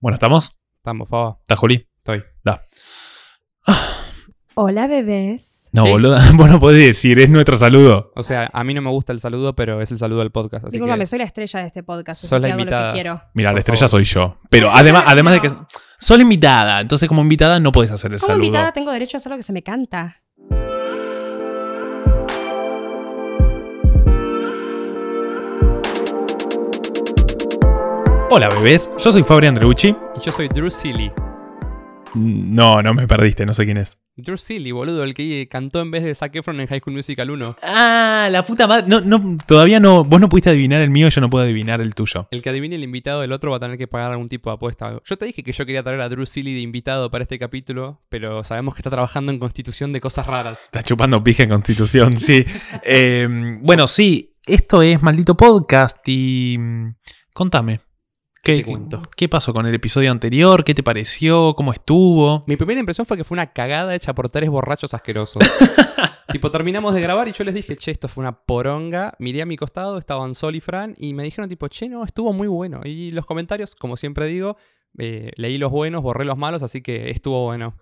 Bueno, ¿estamos? Estamos, Faba. ¿Está Juli? Estoy. Da. Hola, bebés. No, Sí. boludo, vos no podés decir, es nuestro saludo. O sea, a mí no me gusta el saludo, pero es el saludo del podcast. Así Disculpame, que soy la estrella de este podcast. Sos así la que hago invitada. lo que quiero. Mira, la estrella favor. soy yo. Pero además, además de que sos la invitada, entonces como invitada no podés hacer el Como saludo. invitada tengo derecho a hacer lo que se me canta. Hola, bebés. Yo soy Fabri Andreucci. Y yo soy Drew Seeley. No, no me perdiste, no sé quién es. Drew Seeley, boludo, el que cantó en vez de Zac Efron en High School Musical 1. Ah, la puta madre. No, no, todavía no. Vos no pudiste adivinar el mío y yo no puedo adivinar el tuyo. El que adivine el invitado del otro va a tener que pagar algún tipo de apuesta. Yo te dije que yo quería traer a Drew Seeley de invitado para este capítulo, pero sabemos que está trabajando en constitución de cosas raras. Está chupando pija en Constitución, sí. Eh, bueno, sí, esto es Maldito Podcast y... mm, Contame. ¿Qué, cuento. ¿Qué pasó con el episodio anterior? ¿Qué te pareció? ¿Cómo estuvo? Mi primera impresión fue que fue una cagada hecha por tres borrachos asquerosos. tipo, terminamos de grabar y yo les dije, che, esto fue una poronga. Miré a mi costado, estaban Sol y Fran, y me dijeron, tipo, che, no, estuvo muy bueno. Y los comentarios, como siempre digo, eh, leí los buenos, borré los malos, así que estuvo bueno.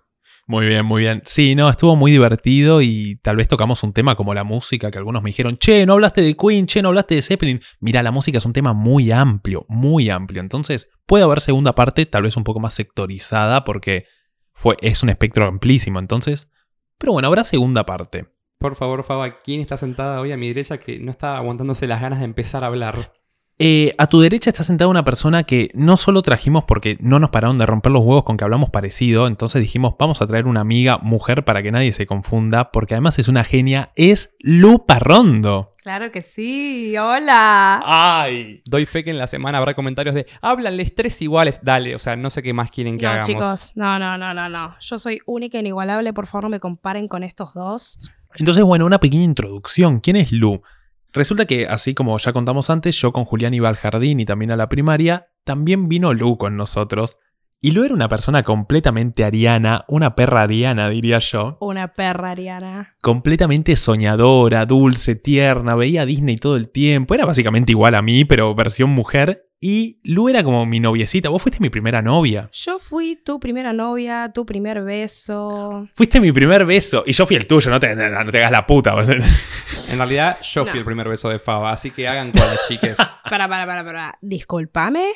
Muy bien, muy bien. Sí, no, estuvo muy divertido y tal vez tocamos un tema como la música, que algunos me dijeron, che, no hablaste de Queen, che, no hablaste de Zeppelin. Mira, la música es un tema muy amplio, muy amplio. Entonces, puede haber segunda parte, tal vez un poco más sectorizada, porque fue, es un espectro amplísimo. Entonces, pero bueno, habrá segunda parte. Por favor, Faba, ¿quién está sentada hoy a mi derecha que no está aguantándose las ganas de empezar a hablar? Eh, a tu derecha está sentada una persona que no solo trajimos porque no nos pararon de romper los huevos con que hablamos parecido, entonces dijimos vamos a traer una amiga mujer para que nadie se confunda, porque además es una genia, es Lu Parrondo. Claro que sí. Hola. ¡Ay! Doy fe que en la semana habrá comentarios de, háblanles tres iguales, dale, o sea, no sé qué más quieren que no, hagamos. chicos. No, no, no, no, no. Yo soy única e inigualable. Por favor, no me comparen con estos dos. Entonces, bueno, una pequeña introducción. ¿Quién es Lu? Resulta que, así como ya contamos antes, yo con Julián iba al jardín y también a la primaria, también vino Lu con nosotros. Y Lu era una persona completamente ariana, una perra ariana, diría yo. Una perra ariana. completamente soñadora, dulce, tierna, veía a Disney todo el tiempo, era básicamente igual a mí, pero versión mujer. Y Lu era como mi noviecita, vos fuiste mi primera novia. Yo fui tu primera novia, tu primer beso. Fuiste mi primer beso y yo fui el tuyo, no te, no te hagas la puta. En realidad, yo fui el primer beso de Faba, así que hagan con las chiques. Para, para, para, para. Disculpame.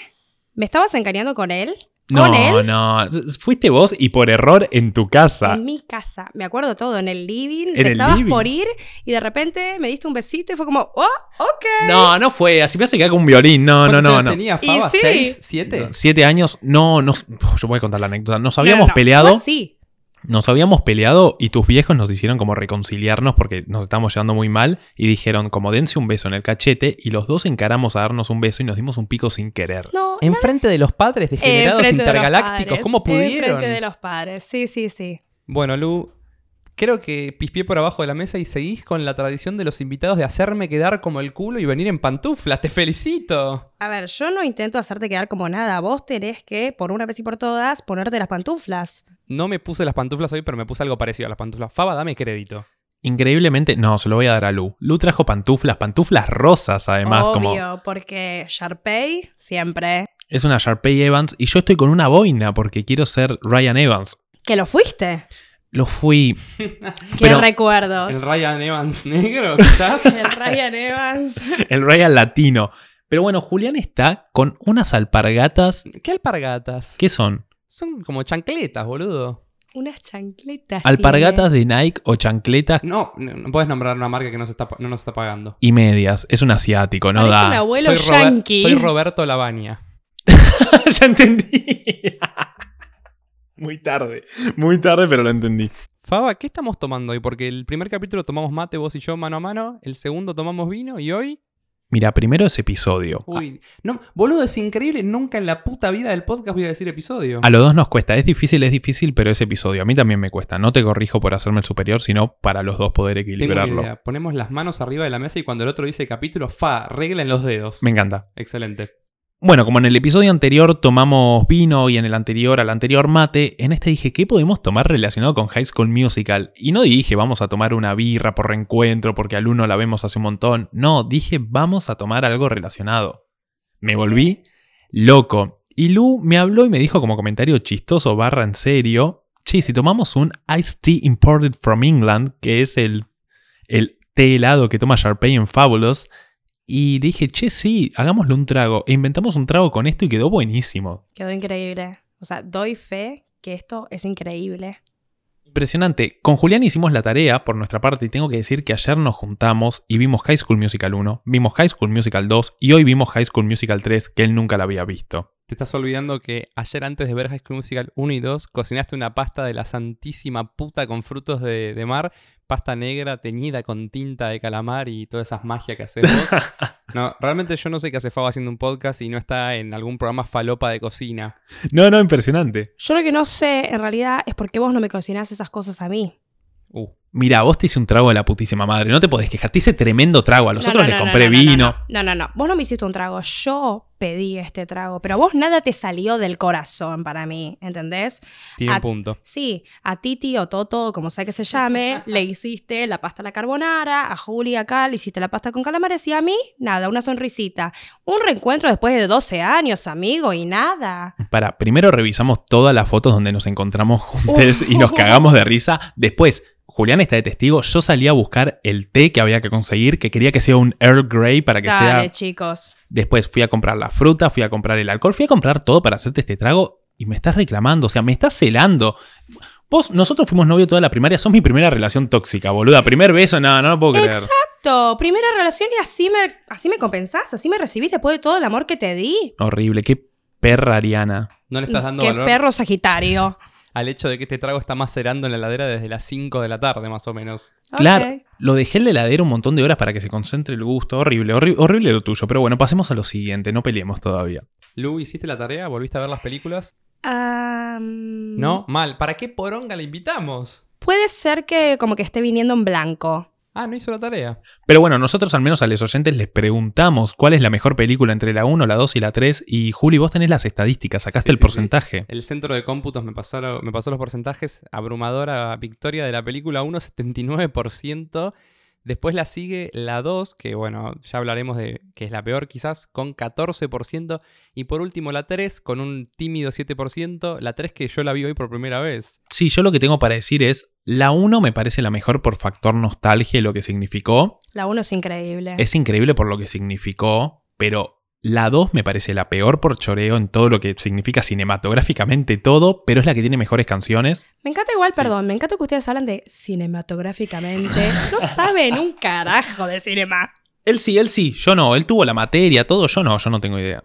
¿Me estabas engañando con él? No, ¿Con él? no, fuiste vos y por error en tu casa. En mi casa. Me acuerdo todo. En el living. En te el estabas living. por ir y de repente me diste un besito y fue como, oh, ok. No, no fue, así me hace que haga un violín, no, no, ¿Cuántos no, tenía Y Faba? sí. ¿Seis? ¿Siete? Siete años, no, no, yo voy a contar la anécdota. Nos habíamos No, no, no. peleado. Así. Nos habíamos peleado y tus viejos nos hicieron como reconciliarnos porque nos estábamos llevando muy mal y dijeron como dense un beso en el cachete y los dos encaramos a darnos un beso y nos dimos un pico sin querer. No, Enfrente de los padres degenerados enfrente de los intergalácticos, padres, ¿cómo pudieron? Enfrente de los padres. Sí, sí, sí. Bueno, Lu, creo que pispié por abajo de la mesa y seguís con la tradición de los invitados de hacerme quedar como el culo y venir en pantuflas. ¡Te felicito! A ver, yo no intento hacerte quedar como nada. Vos tenés que, por una vez y por todas, ponerte las pantuflas. No me puse las pantuflas hoy, pero me puse algo parecido a las pantuflas. Faba, dame crédito. Increíblemente, no, se lo voy a dar a Lu. Lu trajo pantuflas, pantuflas rosas además, como Obvio, porque Sharpay siempre. es una Sharpay Evans y yo estoy con una boina porque quiero ser Ryan Evans. Que lo fuiste. Lo fui, Qué Pero- recuerdos. El Ryan Evans negro, quizás. El Ryan Evans. el Ryan latino. Pero bueno, Julián está con unas alpargatas. ¿Qué alpargatas? ¿Qué son? Son como chancletas, boludo. Unas chancletas. Alpargatas tiene. de Nike o chancletas No, no, no puedes nombrar una marca que no, se está, no nos está pagando. y medias. Es un asiático, no Parece da. un abuelo soy, Robert- yankee. soy Roberto Lavagna. ya entendí. muy tarde, muy tarde, pero lo entendí. Faba, ¿qué estamos tomando hoy? Porque el primer capítulo tomamos mate, vos y yo, mano a mano. El segundo tomamos vino y hoy. Mira, primero ese episodio. Uy. No, boludo, es increíble. Nunca en la puta vida del podcast voy a decir episodio. A los dos nos cuesta. Es difícil, es difícil, pero ese episodio a mí también me cuesta. No te corrijo por hacerme el superior, sino para los dos poder Tengo una equilibrarlo. idea. Ponemos las manos arriba de la mesa y cuando el otro dice capítulo, fa, regla en los dedos. Me encanta. Excelente. Bueno, como en el episodio anterior tomamos vino y en el anterior al anterior mate, en este dije, ¿qué podemos tomar relacionado con High School Musical? Y no dije, vamos a tomar una birra por reencuentro porque al uno la vemos hace un montón. No, dije, vamos a tomar algo relacionado. Me volví loco. Y Lu me habló y me dijo como comentario chistoso barra en serio, che, si tomamos un Iced Tea Imported from England, que es el, el té helado que toma Sharpay en Fabulous, y dije, che, sí, hagámosle un trago. E inventamos un trago con esto y quedó buenísimo. Quedó increíble. O sea, doy fe que esto es increíble. Impresionante. Con Julián hicimos la tarea por nuestra parte y tengo que decir que ayer nos juntamos y vimos High School Musical 1, vimos High School Musical 2 y hoy vimos High School Musical 3 que él nunca la había visto. Te estás olvidando que ayer antes de ver High School Musical 1 y 2 cocinaste una pasta de la santísima puta con frutos de, de mar, pasta negra teñida con tinta de calamar y todas esas magias que haces vos. No, realmente yo no sé qué hace Fabo haciendo un podcast y no está en algún programa falopa de cocina. No, no, impresionante. Yo lo que no sé, en realidad, es por qué vos no me cocinás esas cosas a mí. Uh, Mira, vos te hice un trago de la putísima madre, no te podés quejar, te hice tremendo trago, a los No, otros no, les no, compré no, no, vino. No, no, no, no. Vos no me hiciste un trago. Yo pedí este trago. Pero a vos nada te salió del corazón para mí. ¿Entendés? tiene A- un punto. Sí, a Titi o Toto, como sea que se llame, le hiciste la pasta a la carbonara, a Juli acá le hiciste la pasta con calamares y a mí, nada, una sonrisita. Un reencuentro después de 12 años, amigo, y nada. Para, primero revisamos todas las fotos donde nos encontramos juntos y nos cagamos de risa. Después, Julián está de testigo, yo salí a buscar el té que había que conseguir, que quería que sea un Earl Grey para que Dale, sea... chicos. Después fui a comprar la fruta, fui a comprar el alcohol, fui a comprar todo para hacerte este trago y me estás reclamando, o sea, me estás celando. Vos, nosotros fuimos novio toda la primaria, sos mi primera relación tóxica, boluda. Primer beso, no, no lo puedo creer. Exacto, primera relación y así me, así me compensás, así me recibís después de todo el amor que te di. Horrible, qué perra Ariana. No le estás dando Qué valor perro sagitario. Al hecho de que este trago está macerando en la heladera desde las 5 de la tarde, más o menos. Claro, lo dejé en la heladera un montón de horas para que se concentre el gusto. Horrible, horri- horrible lo tuyo. Pero bueno, pasemos a lo siguiente, no peleemos todavía. Lu, ¿hiciste la tarea? ¿Volviste a ver las películas? Am, No, mal. ¿Para qué poronga le invitamos? Puede ser que como que esté viniendo en blanco. Ah, no hizo la tarea. Pero bueno, nosotros al menos a los oyentes les preguntamos cuál es la mejor película entre la 1, la 2 y la 3. Y Juli, vos tenés las estadísticas, sacaste Sí, el sí, porcentaje. El centro de cómputos me, pasaron, me pasó los porcentajes. Abrumadora victoria de la película 1, 79%. Después la sigue la 2, que bueno, ya hablaremos de que es la peor quizás, con 14%. Y por último la 3, con un tímido 7%. La 3 que yo la vi hoy por primera vez. Sí, yo lo que tengo para decir es, la 1 me parece la mejor por factor nostalgia y lo que significó. La 1 es increíble. Es increíble por lo que significó, pero la 2 me parece la peor por choreo en todo lo que significa cinematográficamente todo, pero es la que tiene mejores canciones. Me encanta igual, Sí. perdón, me encanta que ustedes hablan de cinematográficamente. No saben un carajo de cinema. Él sí, él sí, yo no, él tuvo la materia, todo, yo no, yo no tengo idea.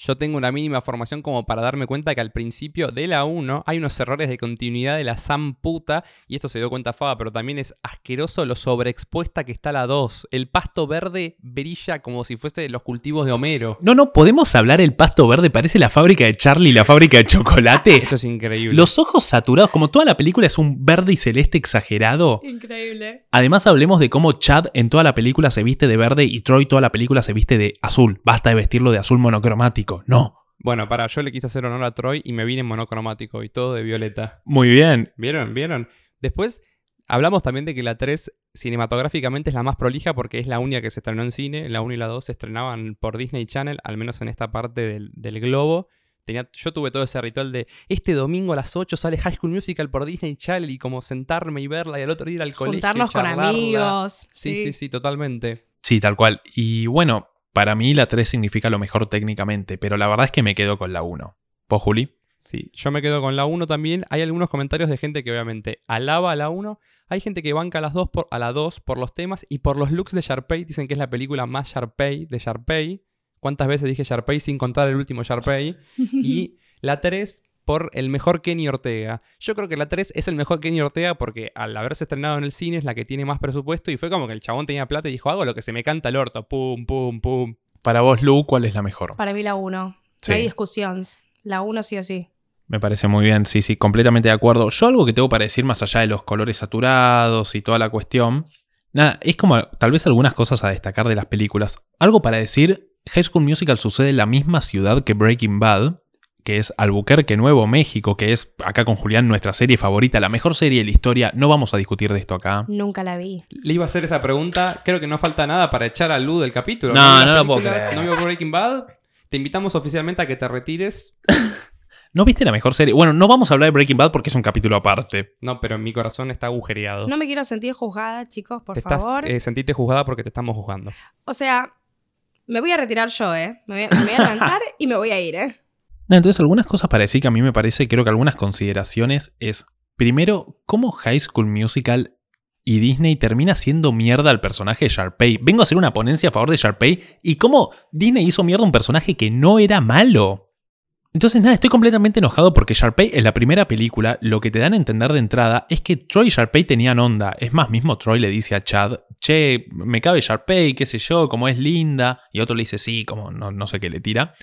Yo tengo una mínima formación como para darme cuenta que al principio de la 1 hay unos errores de continuidad de la Sam puta, y esto se dio cuenta Faba, pero también es asqueroso lo sobreexpuesta que está la 2. El pasto verde brilla como si fuese los cultivos de Homero. No, no, podemos hablar el pasto verde, parece la fábrica de Charlie y la fábrica de chocolate. Eso es increíble. Los ojos saturados, como toda la película es un verde y celeste exagerado. Increíble. Además hablemos de cómo Chad en toda la película se viste de verde y Troy toda la película se viste de azul. Basta de vestirlo de azul monocromático. No. Bueno, para, yo le quise hacer honor a Troy y me vine en monocromático y todo de violeta. Muy bien. ¿Vieron? ¿Vieron? Después hablamos también de que la 3 cinematográficamente es la más prolija porque es la única que se estrenó en cine. La 1 y la 2 se estrenaban por Disney Channel, al menos en esta parte del, del globo. Tenía, yo tuve todo ese ritual de este domingo a las 8 sale High School Musical por Disney Channel y como sentarme y verla y al otro día ir al colegio. y Juntarnos con amigos. Sí, sí, sí, totalmente. Sí, tal cual. Y bueno, para mí la 3 significa lo mejor técnicamente, pero la verdad es que me quedo con la 1. ¿Vos, Juli? Sí, yo me quedo con la 1 también. Hay algunos comentarios de gente que obviamente alaba a la 1. Hay gente que banca a, las dos por, a la 2 por los temas y por los looks de Sharpay. Dicen que es la película más Sharpay de Sharpay. ¿Cuántas veces dije Sharpay sin contar el último Sharpay? Y la 3 por el mejor Kenny Ortega. Yo creo que la 3 es el mejor Kenny Ortega porque al haberse estrenado en el cine es la que tiene más presupuesto y fue como que el chabón tenía plata y dijo, hago lo que se me canta el orto. Pum, pum, pum. Para vos, Lu, ¿cuál es la mejor? Para mí la 1. Sí. No hay discusión. La 1 sí o sí. Me parece muy bien, sí, sí, completamente de acuerdo. Yo algo que tengo para decir más allá de los colores saturados y toda la cuestión, nada, es como tal vez algunas cosas a destacar de las películas. Algo para decir, High School Musical sucede en la misma ciudad que Breaking Bad, que es Albuquerque, Nuevo México, que es acá con Julián nuestra serie favorita, la mejor serie de la historia. No vamos a discutir de esto acá. Nunca la vi. Le iba a hacer esa pregunta. Creo que no falta nada para echar a Lu del capítulo. No, no lo puedo creer. ¿No vio Breaking Bad? Te invitamos oficialmente a que te retires. ¿No viste la mejor serie? Bueno, no vamos a hablar de Breaking Bad porque es un capítulo aparte. No, pero mi corazón está agujereado. No me quiero sentir juzgada, chicos, por te estás, favor. eh, sentite juzgada porque te estamos juzgando. O sea, me voy a retirar yo, ¿eh? Me voy a, me voy a levantar y me voy a ir, ¿eh? Entonces algunas cosas para decir que a mí me parece, creo que algunas consideraciones es, primero, cómo High School Musical y Disney termina haciendo mierda al personaje de Sharpay. Vengo a hacer una ponencia a favor de Sharpay y cómo Disney hizo mierda a un personaje que no era malo. Entonces, nada, estoy completamente enojado porque Sharpay en la primera película lo que te dan a entender de entrada es que Troy y Sharpay tenían onda. Es más, mismo Troy le dice a Chad, che, me cabe Sharpay, qué sé yo, como es linda. Y otro le dice, sí, como no sé qué le tira.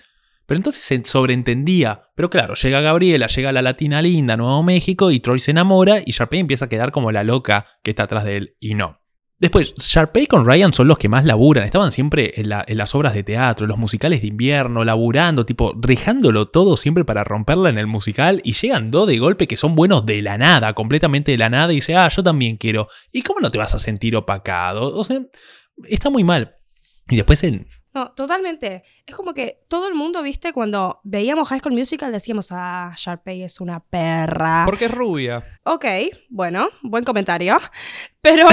Pero entonces se sobreentendía. Pero claro, llega Gabriela, llega la latina linda, Nuevo México, y Troy se enamora y Sharpay empieza a quedar como la loca que está atrás de él. Y no. Después, Sharpay con Ryan son los que más laburan. Estaban siempre en, la- en las obras de teatro, en los musicales de invierno, laburando, tipo, rejándolo todo siempre para romperla en el musical. Y llegan dos de golpe que son buenos de la nada, completamente de la nada. Y dice, ah, yo también quiero. ¿Y cómo no te vas a sentir opacado? O sea, está muy mal. Y después en, No, totalmente. Es como que todo el mundo, viste, cuando veíamos High School Musical decíamos, ah, Sharpay es una perra. Porque es rubia. Ok, bueno, buen comentario. Pero.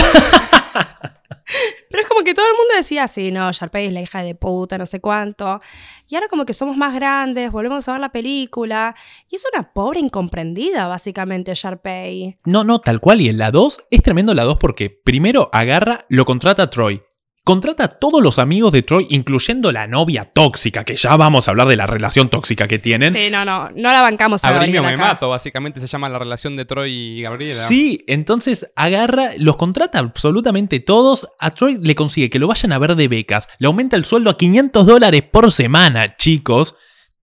Pero es como que todo el mundo decía, sí, no, Sharpay es la hija de puta, no sé cuánto. Y ahora como que somos más grandes, volvemos a ver la película. Y es una pobre incomprendida, básicamente, Sharpay. No, no, tal cual. Y en la 2 es tremendo la 2 porque primero agarra, lo contrata a Troy. Contrata a todos los amigos de Troy, incluyendo la novia tóxica, que ya vamos a hablar de la relación tóxica que tienen. Sí, no, no, no la bancamos a Gabriela me acá. mato, básicamente se llama la relación de Troy y Gabriela. Sí, entonces agarra, los contrata absolutamente todos. A Troy le consigue que lo vayan a ver de becas. Le aumenta el sueldo a 500 dólares por semana, chicos.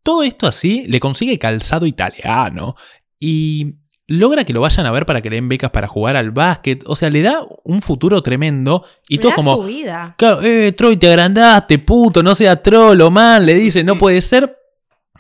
Todo esto así le consigue calzado italiano. Y logra que lo vayan a ver para que le den becas para jugar al básquet. O sea, le da un futuro tremendo. Y Mirá todo como. su vida. Claro, eh, Troy, te agrandaste, puto, no sea trolo, man. Le dice, no puede ser.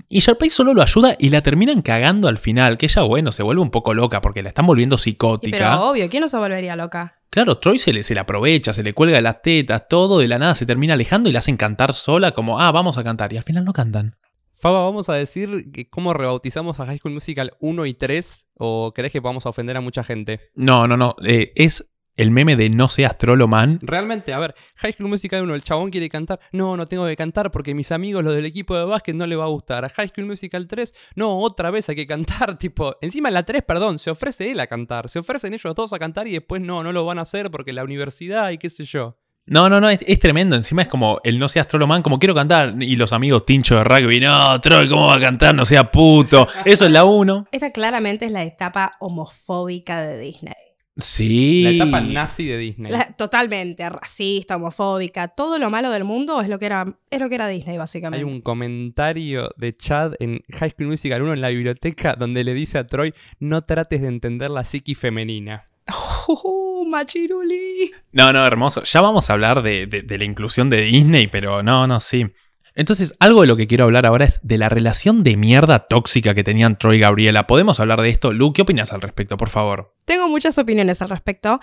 Y Sharpay solo lo ayuda y la terminan cagando al final. Que ella, bueno, se vuelve un poco loca porque la están volviendo Y psicótica. pero obvio, ¿quién no se volvería loca? Claro, Troy se le, se le aprovecha, se le cuelga las tetas, todo de la nada se termina alejando y la hacen cantar sola, como, ah, vamos a cantar. Y al final no cantan. Faba, ¿vamos a decir que cómo rebautizamos a High School Musical 1 y 3? ¿O crees que vamos a ofender a mucha gente? No, no, no. eh, es el meme de no seas trolo, man. Realmente, a ver, High School Musical 1, el chabón quiere cantar. No, no tengo que cantar porque mis amigos, los del equipo de básquet, no le va a gustar. A High School Musical 3, no, otra vez hay que cantar. Tipo, encima en la 3, perdón, se ofrece él a cantar. Se ofrecen ellos dos a cantar y después no, no lo van a hacer porque la universidad y qué sé yo. No, no, no, es, es tremendo. Encima es como el no seas trolo, man, como quiero cantar. Y los amigos tincho de rugby, no, Troy, ¿cómo va a cantar? No sea puto. Eso es la 1. Esta claramente es la etapa homofóbica de Disney. Sí. La etapa nazi de Disney. La- totalmente racista, homofóbica, todo lo malo del mundo es lo que era, es lo que era Disney, Hay básicamente. un comentario de Chad en High School Musical 1 en la biblioteca donde le dice a Troy, no trates de entender la psiqui femenina. Uh, machiruli. No, no, hermoso. Ya vamos a hablar de, de- de la inclusión de Disney, pero no, no, sí. Entonces, algo de lo que quiero hablar ahora es de la relación de mierda tóxica que tenían Troy y Gabriela. ¿Podemos hablar de esto? Lu, ¿qué opinas al respecto, por favor? Tengo muchas opiniones al respecto.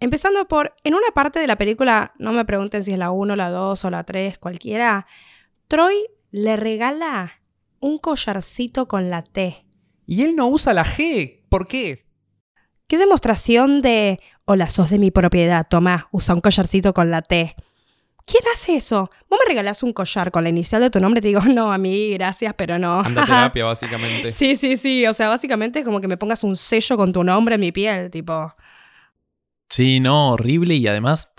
Empezando por, en una parte de la película, no me pregunten si es la 1, la 2 o la 3, cualquiera, Troy le regala un collarcito con la T. Y él no usa la G. ¿Por qué? ¿Qué demostración de, hola, sos de mi propiedad, toma, usa un collarcito con la T? ¿Quién hace eso? Vos me regalás un collar con la inicial de tu nombre y te digo, no, a mí, gracias, pero no. Anda a terapia, básicamente. Sí, sí, sí. O sea, básicamente es como que me pongas un sello con tu nombre en mi piel, tipo. Sí, no, horrible. Y además,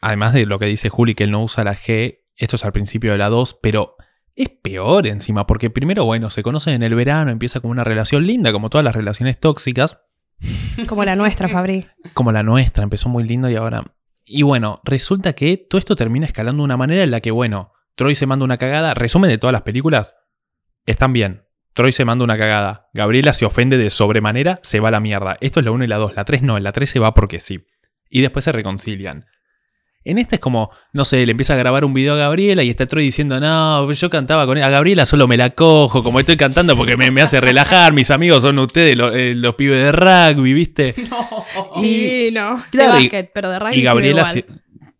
además de lo que dice Juli, que él no usa la G, esto es al principio de la 2, pero es peor encima, porque primero, bueno, se conocen en el verano, empieza como una relación linda, como todas las relaciones tóxicas. Como la nuestra, Fabri. como la nuestra, empezó muy lindo y ahora... Y bueno, resulta que todo esto termina escalando de una manera en la que, bueno, Troy se manda una cagada, resumen de todas las películas, están bien. Troy se manda una cagada, Gabriela se ofende de sobremanera, se va a la mierda. Esto es la 1 y la 2, la 3 no, en la 3 se va porque sí. Y después se reconcilian. En esta es como, no sé, le empieza a grabar un video a Gabriela y está Troy diciendo, no, yo cantaba con él. A Gabriela solo me la cojo, como estoy cantando porque me, me hace relajar, mis amigos son ustedes, lo- eh, los pibes de rugby, ¿viste? Y no. claro, de y- básquet, pero de rugby Y Gabriela se,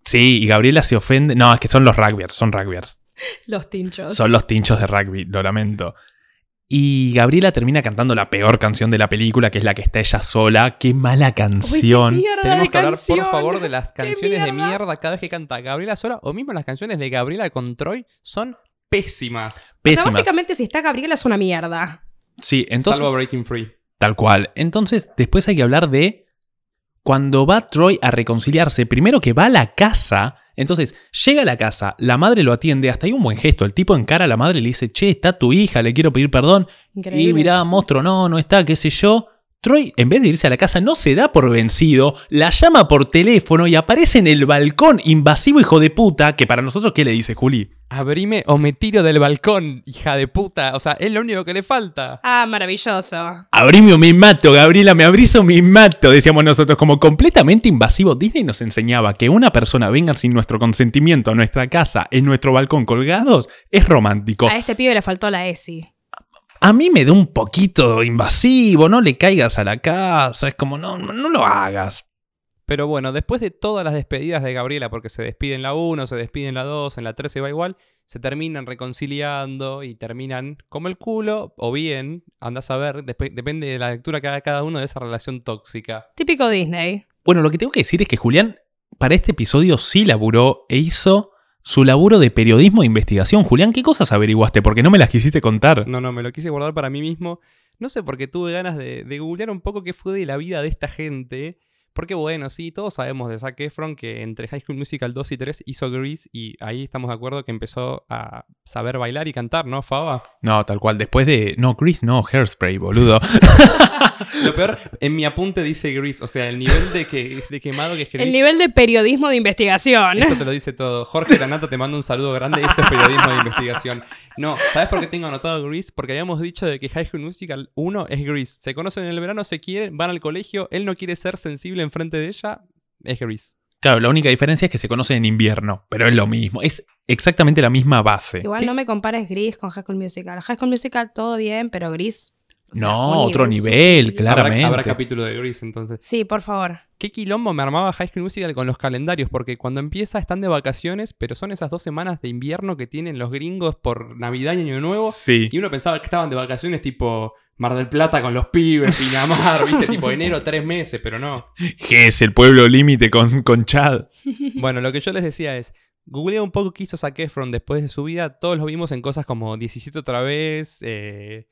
sí, y Gabriela se ofende. No, es que son los rugbyers, son rugbyers. Los tinchos. Son los tinchos de rugby, lo lamento. Y Gabriela termina cantando la peor canción de la película, que es la que está ella sola. ¡Qué mala Uy, qué canción! Tenemos que hablar, por favor, de las ¡Qué canciones de mierda! cada vez que canta Gabriela sola o mismo las canciones de Gabriela con Troy son pésimas. O sea, Pésimas. básicamente, si está Gabriela es una mierda. Sí, entonces. Salvo Breaking Free. Tal cual. Entonces, después hay que hablar de cuando va Troy a reconciliarse. Primero que va a la casa. Entonces, llega a la casa, la madre lo atiende, hasta hay un buen gesto. El tipo encara a la madre y le dice, che, está tu hija, le quiero pedir perdón. Increíble. Y mirá, monstruo, no, no está, qué sé yo. Troy, en vez de irse a la casa, no se da por vencido, la llama por teléfono y aparece en el balcón, invasivo hijo de puta, que para nosotros, ¿qué le dice Juli? Abrime o me tiro del balcón, hija de puta. O sea, es lo único que le falta. Ah, maravilloso. Abrime o me mato, Gabriela, me abrís o me mato, decíamos nosotros, como completamente invasivo. Disney nos enseñaba que una persona venga sin nuestro consentimiento a nuestra casa, en nuestro balcón colgados, es romántico. A este pibe le faltó la ESI. A mí me da un poquito invasivo, no le caigas a la casa, es como, no, no lo hagas. Pero bueno, después de todas las despedidas de Gabriela, porque se despide en la 1, se despide en la 2, en la 3 se va igual, se terminan reconciliando y terminan como el culo, o bien, andás a ver, depende de la lectura que haga cada uno de esa relación tóxica. Típico Disney. Bueno, lo que tengo que decir es que Julián para este episodio sí laburó e hizo su laburo de periodismo de investigación. Julián, ¿qué cosas averiguaste? Porque no me las quisiste contar. No, no, me lo quise guardar para mí mismo. No sé, porque tuve ganas de, de googlear un poco qué fue de la vida de esta gente. Porque bueno, sí, todos sabemos de Zac Efron que entre High School Musical 2 y 3 hizo Grease y ahí estamos de acuerdo que empezó a saber bailar y cantar, ¿no, Faba? No, tal cual. Después de. No, Chris, no, Hairspray, boludo. Lo peor, en mi apunte dice Grease, o sea, el nivel de, que, de quemado que escribí. El nivel de periodismo de investigación. Esto te lo dice todo. Jorge Lanata te manda un saludo grande. Esto es periodismo de investigación. No, ¿sabes por qué tengo anotado Grease? Porque habíamos dicho de que High School Musical 1 es Grease. Se conocen en el verano, se quieren, van al colegio, él no quiere ser sensible enfrente de ella, es Grease. Claro, la única diferencia es que se conoce en invierno, pero es lo mismo. Es exactamente la misma base. Igual ¿Qué? no me compares Gris con High School Musical. High School Musical todo bien, pero Gris. O sea, No, otro nivel. Claramente. Habrá, habrá capítulo de Grease entonces. Sí, por favor. ¿Qué quilombo me armaba High School Musical con los calendarios? Porque cuando empieza están de vacaciones, pero son esas dos semanas de invierno que tienen los gringos por Navidad y Año Nuevo. Sí. Y uno pensaba que estaban de vacaciones tipo Mar del Plata con los pibes, Pinamar, viste, tipo enero, tres meses, pero no. Que es el pueblo límite con, con Chad. Bueno, lo que yo les decía es, googlea un poco qué hizo Zac Efron después de su vida. Todos lo vimos en cosas como 17 otra vez, eh,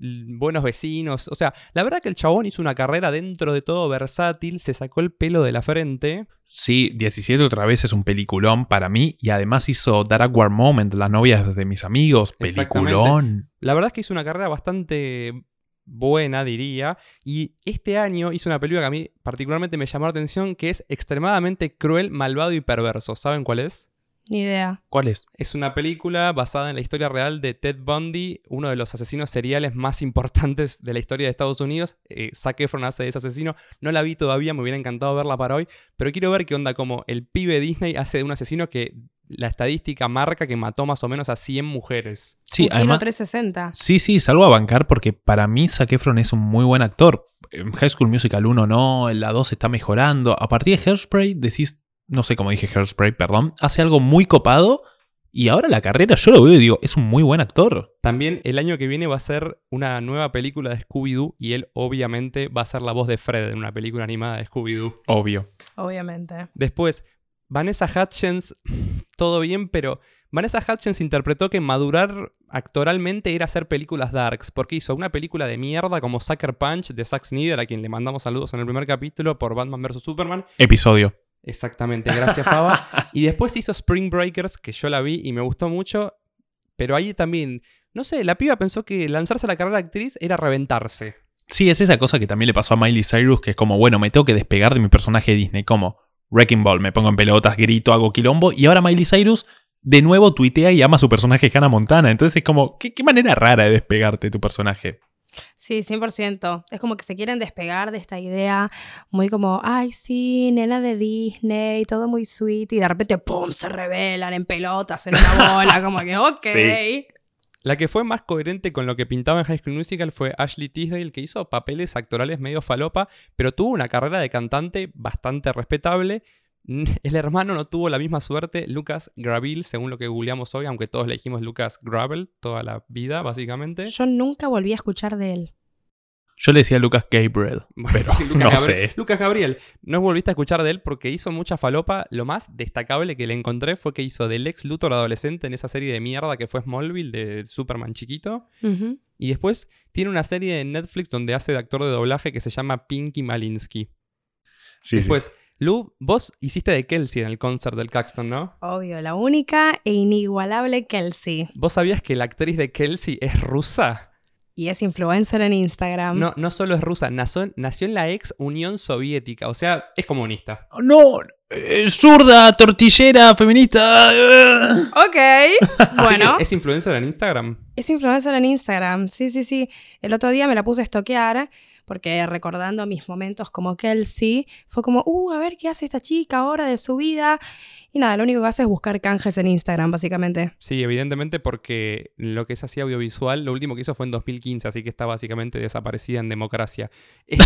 Buenos Vecinos. O sea, la verdad que el chabón hizo una carrera dentro de todo versátil, se sacó el pelo de la frente. Sí, 17 otra vez es un peliculón para mí y además hizo That Awkward Moment, la novia de mis amigos, peliculón. La verdad es que hizo una carrera bastante buena, diría. Y este año hizo una película que a mí particularmente me llamó la atención, que es extremadamente cruel, malvado y perverso. ¿Saben cuál es? Ni idea. ¿Cuál es? Es una película basada en la historia real de Ted Bundy, uno de los asesinos seriales más importantes de la historia de Estados Unidos. Eh, Zac Efron hace de ese asesino. No la vi todavía, me hubiera encantado verla para hoy, pero quiero ver qué onda como el pibe Disney hace de un asesino que la estadística marca que mató más o menos a 100 mujeres. Sí, un además. 360. Sí, sí, salgo a bancar porque para mí Zac Efron es un muy buen actor. En High School Musical 1 no, en la 2 está mejorando. A partir de Hairspray decís, no sé cómo dije Hairspray, perdón, hace algo muy copado y ahora la carrera yo lo veo y digo, es un muy buen actor. También el año que viene va a ser una nueva película de Scooby-Doo y él obviamente va a ser la voz de Fred en una película animada de Scooby-Doo. Obvio. Obviamente. Después, Vanessa Hutchins, todo bien, pero Vanessa Hutchins interpretó que madurar actoralmente era hacer películas darks, porque hizo una película de mierda como Sucker Punch de Zack Snyder, a quien le mandamos saludos en el primer capítulo por Batman vs. Superman. Episodio. Exactamente, gracias Faba. y después hizo Spring Breakers, que yo la vi y me gustó mucho, pero ahí también, no sé, la piba pensó que lanzarse a la carrera de actriz era reventarse. Sí, es esa cosa que también le pasó a Miley Cyrus, que es como, bueno, me tengo que despegar de mi personaje de Disney, como Wrecking Ball, me pongo en pelotas, grito, hago quilombo, y ahora Miley Cyrus de nuevo tuitea y ama a su personaje Hannah Montana. Entonces es como, qué, qué manera rara de despegarte de tu personaje. Sí, 100%. Es como que se quieren despegar de esta idea muy como, ay, sí, nena de Disney, todo muy sweet, y de repente, ¡pum!, se revelan en pelotas, en una bola, como que, ok. Sí. La que fue más coherente con lo que pintaba en High School Musical fue Ashley Tisdale, que hizo papeles actorales medio falopa, pero tuvo una carrera de cantante bastante respetable. El hermano no tuvo la misma suerte, Lucas Gravel, según lo que googleamos hoy, aunque todos le dijimos Lucas Gravel toda la vida, básicamente. Yo nunca volví a escuchar de él. Yo le decía Lucas Gabriel, pero Lucas no Gabriel- sé. Lucas Gabriel, no volviste a escuchar de él porque hizo mucha falopa. Lo más destacable que le encontré fue que hizo del ex Luthor adolescente en esa serie de mierda que fue Smallville de Superman chiquito. Y después tiene una serie de Netflix donde hace de actor de doblaje que se llama Pinky Malinsky. Sí, sí. Lu, vos hiciste de Kelsey en el concert del Caxton, ¿no? Obvio, la única e inigualable Kelsey. ¿Vos sabías que la actriz de Kelsey es rusa? Y es influencer en Instagram. No, no solo es rusa, nació, nació en la ex Unión Soviética, o sea, es comunista. No, eh, zurda, tortillera, feminista. eh. Ok. Bueno, ¿Es influencer en Instagram? es influencer en Instagram. Sí, sí, sí. El otro día me la puse a estoquear porque recordando mis momentos como Kelsey, fue como, uh, a ver qué hace esta chica ahora de su vida. Y nada, lo único que hace es buscar canjes en Instagram, básicamente. Sí, evidentemente porque lo que es así audiovisual, lo último que hizo fue en 2015, así que está básicamente desaparecida en democracia.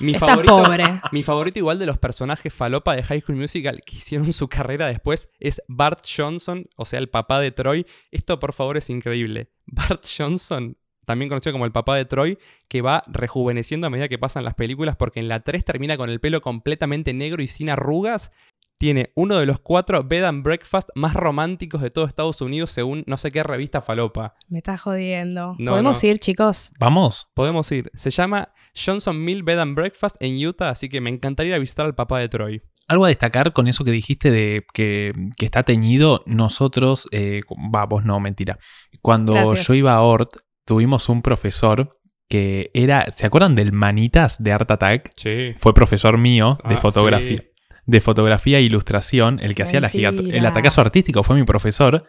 Mi, Está favorito, pobre. mi favorito igual de los personajes falopa de High School Musical que hicieron su carrera después es Bart Johnson, o sea, el papá de Troy. Esto por favor es increíble. Bart Johnson, también conocido como el papá de Troy, que va rejuveneciendo a medida que pasan las películas porque en la 3 termina con el pelo completamente negro y sin arrugas. Tiene uno de los cuatro bed and breakfast más románticos de todo Estados Unidos según no sé qué revista falopa. Me está jodiendo. No, ¿Podemos no. ir, chicos? Vamos. Podemos ir. Se llama Johnson Mill Bed and Breakfast en Utah, así que me encantaría ir a visitar al papá de Troy. Algo a destacar con eso que dijiste de que, que está teñido, nosotros, eh, va, vos no, mentira. Cuando Gracias. yo iba a Ort, tuvimos un profesor que era, ¿se acuerdan del Manitas de Art Attack? Sí. Fue profesor mío de Ah, fotografía. sí. De fotografía e ilustración, el que hacía la el atacazo artístico fue mi profesor.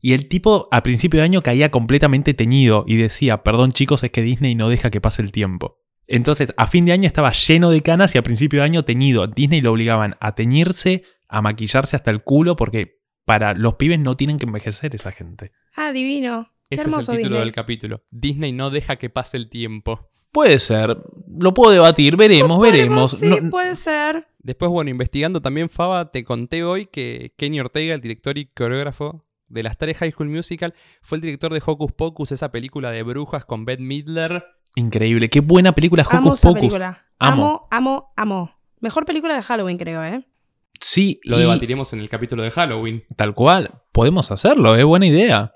Y el tipo a principio de año caía completamente teñido y decía, perdón chicos, es que Disney no deja que pase el tiempo. Entonces, a fin de año estaba lleno de canas y a principio de año teñido. Disney lo obligaban a teñirse, a maquillarse hasta el culo, porque para los pibes no tienen que envejecer esa gente. Ah, divino. Ese es el título Disney. del capítulo. Disney no deja que pase el tiempo. Puede ser, lo puedo debatir, veremos, veremos. Sí, No- puede ser. Después, bueno, investigando también, Faba, te conté hoy que Kenny Ortega, el director y coreógrafo de las tres High School Musical, fue el director de Hocus Pocus, esa película de brujas con Bette Midler. Increíble, qué buena película amo Hocus esa Pocus. película. Amo. Amo, amo, amo. Mejor película de Halloween, creo, ¿eh? Sí, Lo y debatiremos en el capítulo de Halloween. tal cual, podemos hacerlo, es buena idea.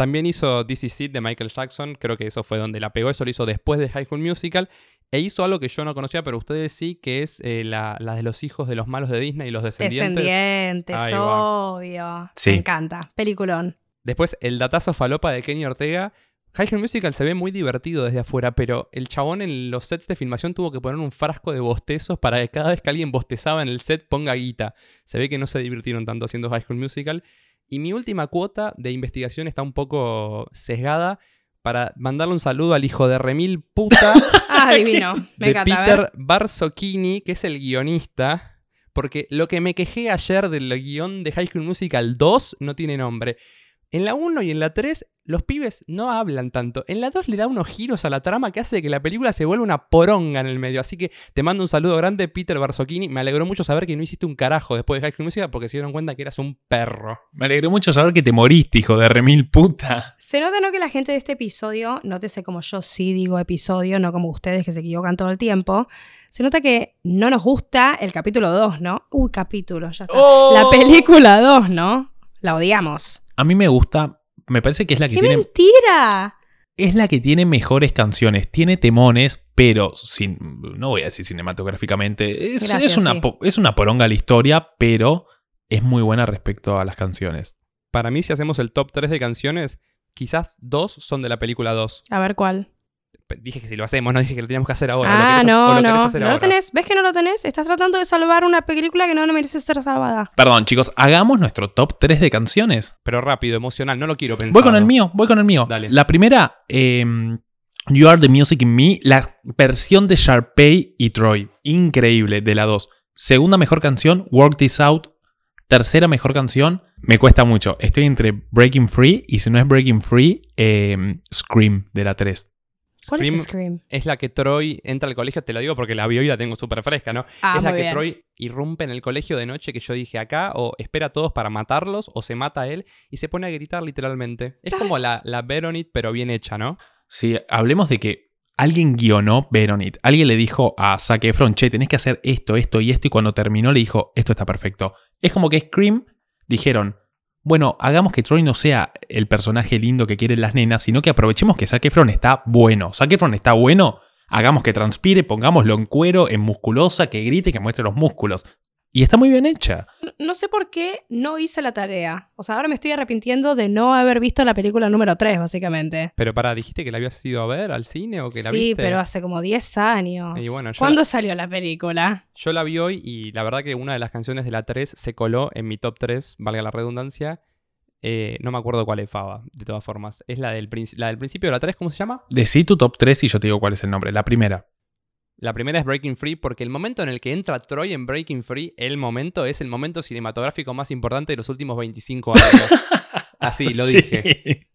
También hizo This Is It de Michael Jackson, creo que eso fue donde la pegó, eso lo hizo después de High School Musical. E hizo algo que yo no conocía, pero ustedes sí, que es eh, la, la de los hijos de los malos de Disney y los descendientes. Descendientes, va. obvio. Sí. Me encanta. Peliculón. Después, el datazo falopa de Kenny Ortega. High School Musical se ve muy divertido desde afuera, pero el chabón en los sets de filmación tuvo que poner un frasco de bostezos para que cada vez que alguien bostezaba en el set ponga guita. Se ve que no se divirtieron tanto haciendo High School Musical. Y mi última cuota de investigación está un poco sesgada para mandarle un saludo al hijo de Remil puta Ah, divino. Me de encanta. Peter Barzocchini, que es el guionista. Porque lo que me quejé ayer del guion de High School Musical 2 no tiene nombre. En la 1 y en la 3, los pibes no hablan tanto. En la 2 le da unos giros a la trama que hace que la película se vuelva una poronga en el medio. Así que te mando un saludo grande, Peter Barzocchini. Me alegró mucho saber que no hiciste un carajo después de High School Musical porque se dieron cuenta que eras un perro. Me alegró mucho saber que te moriste, hijo de remil puta. Se nota, ¿no? Que la gente de este episodio, nótese como yo sí digo episodio, no como ustedes que se equivocan todo el tiempo. Se nota que no nos gusta el capítulo 2, ¿no? Uy, capítulo, ya está. Oh. La película 2, ¿no? La odiamos. A mí me gusta, me parece que es la que ¡Qué tiene mentira! es la que tiene mejores canciones, tiene temones, pero sin no voy a decir cinematográficamente, es, Gracias, es una sí. po- es una poronga la historia, pero es muy buena respecto a las canciones. Para mí, si hacemos el top 3 de canciones, quizás dos son de la película 2. A ver cuál. Dije que si lo hacemos, no dije que lo teníamos que hacer ahora. ¿Lo ah, no, lo no. hacer No lo tenés. ¿Ves que no lo tenés? Estás tratando de salvar una película que no merece ser salvada. Perdón, chicos, hagamos nuestro top 3 de canciones. Pero rápido, emocional, no lo quiero pensar. Voy con el mío, voy con el mío. Dale. La primera, em, You Are the Music in Me, la versión de Sharpay y Troy. Increíble, de la 2. Segunda mejor canción, Work This Out. Tercera mejor canción, me cuesta mucho. Estoy entre Breaking Free y si no es Breaking Free, em, Scream de la 3. ¿Cuál Scream es Scream? es la que Troy entra al colegio, te lo digo porque la vio y la tengo súper fresca, ¿no? Ah, es la que bien. Troy irrumpe en el colegio de noche que yo dije acá, o espera a todos para matarlos, o se mata a él, y se pone a gritar literalmente. Es como la, la Veronit, pero bien hecha, ¿no? Sí, hablemos de que alguien guionó Veronit. Alguien le dijo a Zac Efron, che, tenés que hacer esto, esto y esto. Y cuando terminó le dijo, esto está perfecto. Es como que Scream dijeron, bueno, hagamos que Troy no sea el personaje lindo que quieren las nenas, sino que aprovechemos que Zac está bueno. Zac está bueno, hagamos que transpire, pongámoslo en cuero, en musculosa, que grite, que muestre los músculos. Y está muy bien hecha. No sé por qué no hice la tarea. O sea, ahora me estoy arrepintiendo de no haber visto la película número 3, básicamente. Pero para, ¿dijiste que la habías ido a ver al cine o que la Sí, viste? pero hace como 10 años. Y bueno, yo ¿Cuándo salió la película? Yo la vi hoy y la verdad que una de las canciones de la 3 se coló en mi top 3, valga la redundancia. Eh, no me acuerdo cuál es Faba, de todas formas. Es la del, la del principio de la 3, ¿cómo se llama? Decí tu top 3 y yo te digo cuál es el nombre. La primera. La primera es Breaking Free porque el momento en el que entra Troy en Breaking Free, el momento es el momento cinematográfico más importante de los últimos 25 años. Así, lo Sí.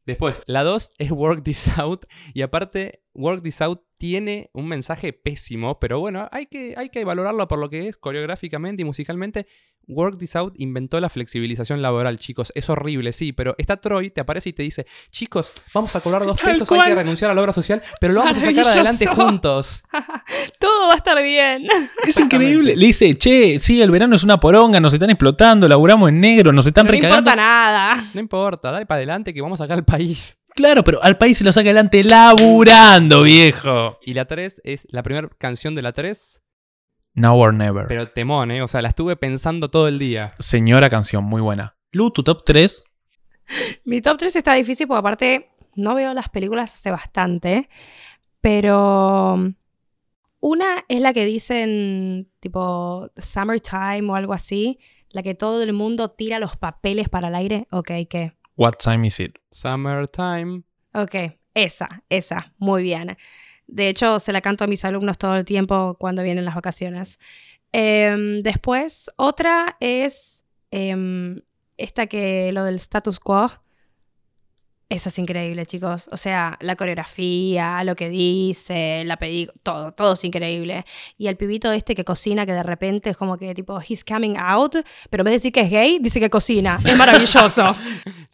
Después, la 2 es Work This Out. Y aparte, Work This Out tiene un mensaje pésimo, pero bueno, hay que, hay que valorarlo por lo que es coreográficamente y musicalmente. Work This Out inventó la flexibilización laboral, chicos. Es horrible, sí, pero está Troy, te aparece y te dice, chicos, vamos a cobrar dos pesos, hay que renunciar a la obra social, pero lo vamos a sacar adelante juntos. Todo va a estar bien. Es increíble. Le dice, che, sí, el verano es una poronga, nos están explotando, laburamos en negro, nos están No recagando. importa nada. No importa, dale para adelante que vamos a sacar al país. Claro, pero al país se lo saca adelante laburando, viejo. Y la 3 es la primera canción de la 3, Now or never. pero temón, ¿eh? O sea, la estuve pensando todo el día. Señora canción, muy buena. Lu, tu top 3. Mi top 3 está difícil porque aparte no veo las películas hace bastante, pero una es la que dicen tipo Summertime o algo así, la que todo el mundo tira los papeles para el aire. Ok, ¿qué? What time is it? Summertime. Ok, esa, esa, muy bien. De hecho, se la canto a mis alumnos todo el tiempo cuando vienen las vacaciones. Em, después, otra es em, esta que lo del status quo. Eso es increíble, chicos. O sea, la coreografía, lo que dice, la película, todo, todo es increíble. Y el pibito este que cocina, que de repente es como que tipo, he's coming out, pero en vez de decir que es gay, dice que cocina. Es maravilloso.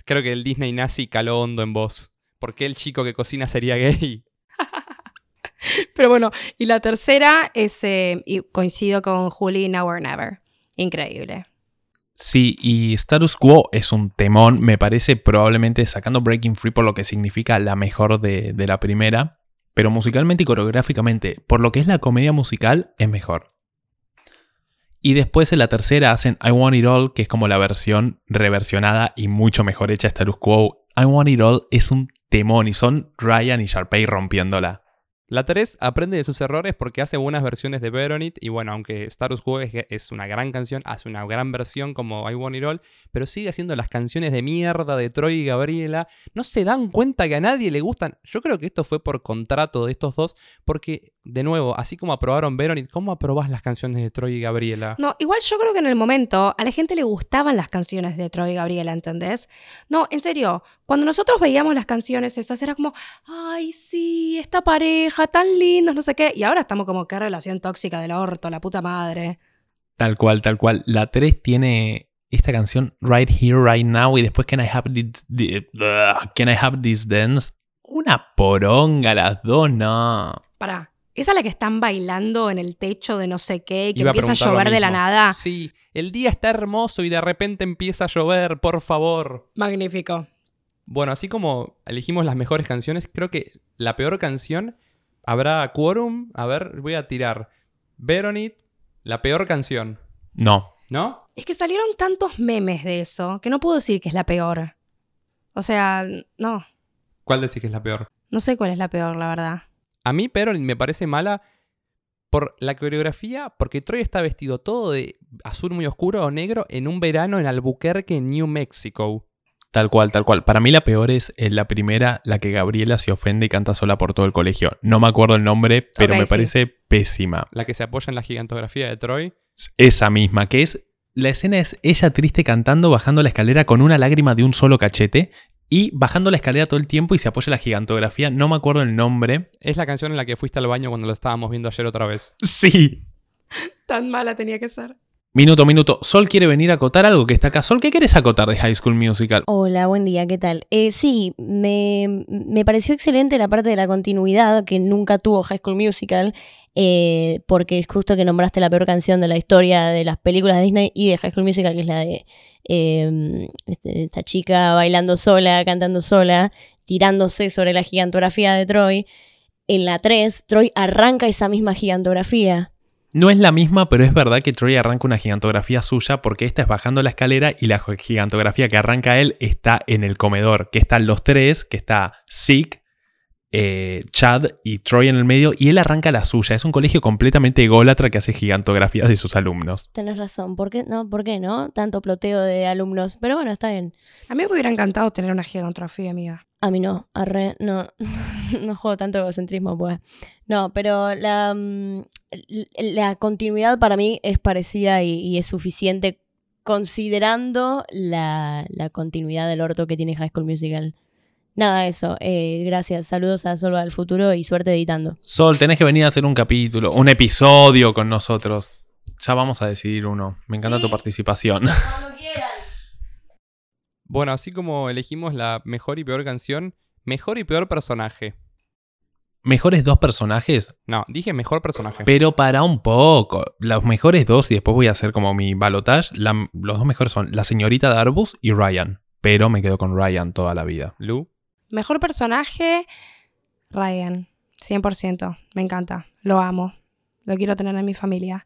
Creo que el Disney nazi caló hondo en vos. ¿Por qué el chico que cocina sería gay? Pero bueno, y la tercera es, eh, y coincido con Julie, Now or Never. Increíble. Sí, y Status Quo es un temón, me parece probablemente sacando Breaking Free por lo que significa la mejor de, la primera, pero musicalmente y coreográficamente, por lo que es la comedia musical, es mejor. Y después en la tercera hacen I Want It All, que es como la versión reversionada y mucho mejor hecha Status Quo. I Want It All es un temón y son Ryan y Sharpay rompiéndola. La 3 aprende de sus errores porque hace buenas versiones de Veronit y bueno, aunque Quo es, es una gran canción, hace una gran versión como I Want It All, pero sigue haciendo las canciones de mierda de Troy y Gabriela. No se dan cuenta que a nadie le gustan. Yo creo que esto fue por contrato de estos dos porque, de nuevo, así como aprobaron Veronit, ¿cómo aprobás las canciones de Troy y Gabriela? No, igual yo creo que en el momento a la gente le gustaban las canciones de Troy y Gabriela, ¿entendés? No, en serio, cuando nosotros veíamos las canciones esas era como, ay, sí, esta pareja, tan lindos, no sé qué. Y ahora estamos como, qué relación tóxica del orto, la puta madre. Tal cual, tal cual. La 3 tiene esta canción Right Here, Right Now y después Can I Have This, Can I Have This Dance. Una poronga las dos, no. Pará, esa es la que están bailando en el techo de no sé qué y que Iba empieza a llover de la nada. Sí, el día está hermoso y de repente empieza a llover, por favor. Magnífico. Bueno, así como elegimos las mejores canciones, creo que la peor canción habrá quórum. A ver, voy a tirar. Veronit, la peor canción. No. ¿No? Es que salieron tantos memes de eso que no puedo decir que es la peor. O sea, no, ¿Cuál decís que es la peor? no sé cuál es la peor, la verdad. A mí Veronit me parece mala por la coreografía, porque Troy está vestido todo de azul muy oscuro o negro en un verano en Albuquerque, New Mexico. Tal cual, tal cual. Para mí la peor es eh, la primera, la que Gabriela se ofende y canta sola por todo el colegio. No me acuerdo el nombre, pero me sí. parece pésima. La que se apoya en la gigantografía de Troy. Esa misma, que es... La escena es ella triste cantando bajando la escalera con una lágrima de un solo cachete Y bajando la escalera todo el tiempo y se apoya la gigantografía. No me acuerdo el nombre. Es la canción en la que fuiste al baño cuando lo estábamos viendo ayer otra vez. Sí. Tan mala tenía que ser. Minuto, minuto. Sol quiere venir a acotar algo que está acá. Sol, ¿qué quieres acotar de High School Musical? Hola, buen día, ¿qué tal? Eh, sí, me, me pareció excelente la parte de la continuidad que nunca tuvo High School Musical, eh, porque es justo que nombraste la peor canción de la historia de las películas de Disney y de High School Musical, que es la de eh, este- esta chica bailando sola, cantando sola, tirándose sobre la gigantografía de Troy. En la 3, Troy arranca esa misma gigantografía. No es la misma, pero es verdad que Troy arranca una gigantografía suya porque esta es bajando la escalera y la gigantografía que arranca él está en el comedor, que están los tres, que está Zeke, eh, Chad y Troy en el medio, y él arranca la suya. Es un colegio completamente ególatra que hace gigantografías de sus alumnos. Tenés razón, ¿por qué no? ¿Por qué no? Tanto ploteo de alumnos. Pero bueno, está bien. A mí me hubiera encantado tener una gigantografía, amiga. A mí no, arre, no, no juego tanto egocentrismo, pues. No, pero la, mm, la continuidad para mí es parecida y, y es suficiente considerando la, la continuidad del orto que tiene High School Musical. Nada, eso. eh, gracias. Saludos a Solva del Futuro y suerte editando. Sol, tenés que venir a hacer un capítulo, un episodio con nosotros. Ya vamos a decidir uno. Me encanta tu participación. Bueno, así como elegimos la mejor y peor canción, mejor y peor personaje. Mejores dos personajes, No, dije mejor personaje. pero para un poco. Los mejores dos, y después voy a hacer como mi balotage. la- los dos mejores son la señorita Darbus y Ryan. Pero me quedo con Ryan toda la vida. Lu. Mejor personaje, Ryan. 100%. Me encanta. Lo amo. Lo quiero tener en mi familia.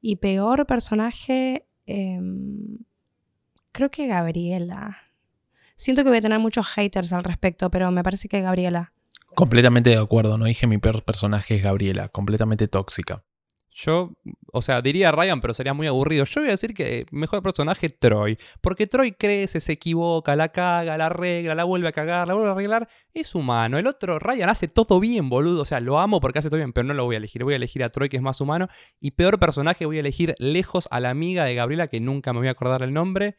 Y peor personaje, em, creo que Gabriela. Siento que voy a tener muchos haters al respecto, pero me parece que Gabriela. Completamente de acuerdo. No dije mi peor personaje es Gabriela. Completamente tóxica. Yo, o sea, diría Ryan, pero sería muy aburrido. Yo voy a decir que mejor personaje Troy. Porque Troy crece, se equivoca, la caga, la arregla, la vuelve a cagar, la vuelve a arreglar. Es humano. El otro, Ryan, hace todo bien, boludo. O sea, lo amo porque hace todo bien, pero no lo voy a elegir. Voy a elegir a Troy, que es más humano. Y peor personaje, voy a elegir lejos a la amiga de Gabriela, que nunca me voy a acordar el nombre.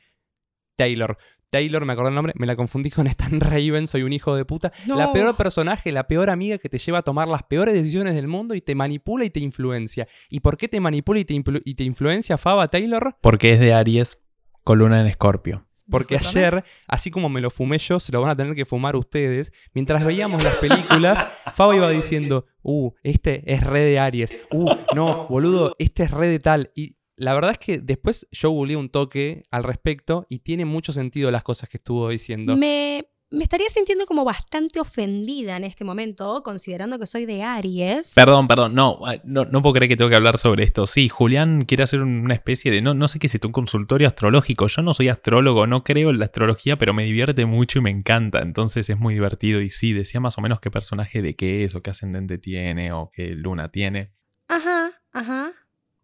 Taylor. Taylor, me acordé el nombre, me la confundí con Stan Raven, soy un hijo de puta. La peor personaje, la peor amiga que te lleva a tomar las peores decisiones del mundo y te manipula y te influencia. ¿Y por qué te manipula y te, influ- y te influencia Faba Taylor? Porque es de Aries, con luna en Escorpio. Porque ayer, así como me lo fumé yo, se lo van a tener que fumar ustedes. Mientras veíamos las películas, Faba iba diciendo, uh, este es re de Aries. Uh, no, boludo, este es re de tal. Y la verdad es que después yo googleé un toque al respecto y tiene mucho sentido las cosas que estuvo diciendo. Me, me estaría sintiendo como bastante ofendida en este momento, considerando que soy de Aries. Perdón, perdón, no, ay, no, no puedo creer que tengo que hablar sobre esto. Sí, Julián quiere hacer una especie de, no, no sé qué es esto, un consultorio astrológico. Yo no soy astrólogo, no creo en la astrología, pero me divierte mucho y me encanta. Entonces es muy divertido y sí, decía más o menos qué personaje de qué es, o qué ascendente tiene, o qué luna tiene. Ajá, ajá.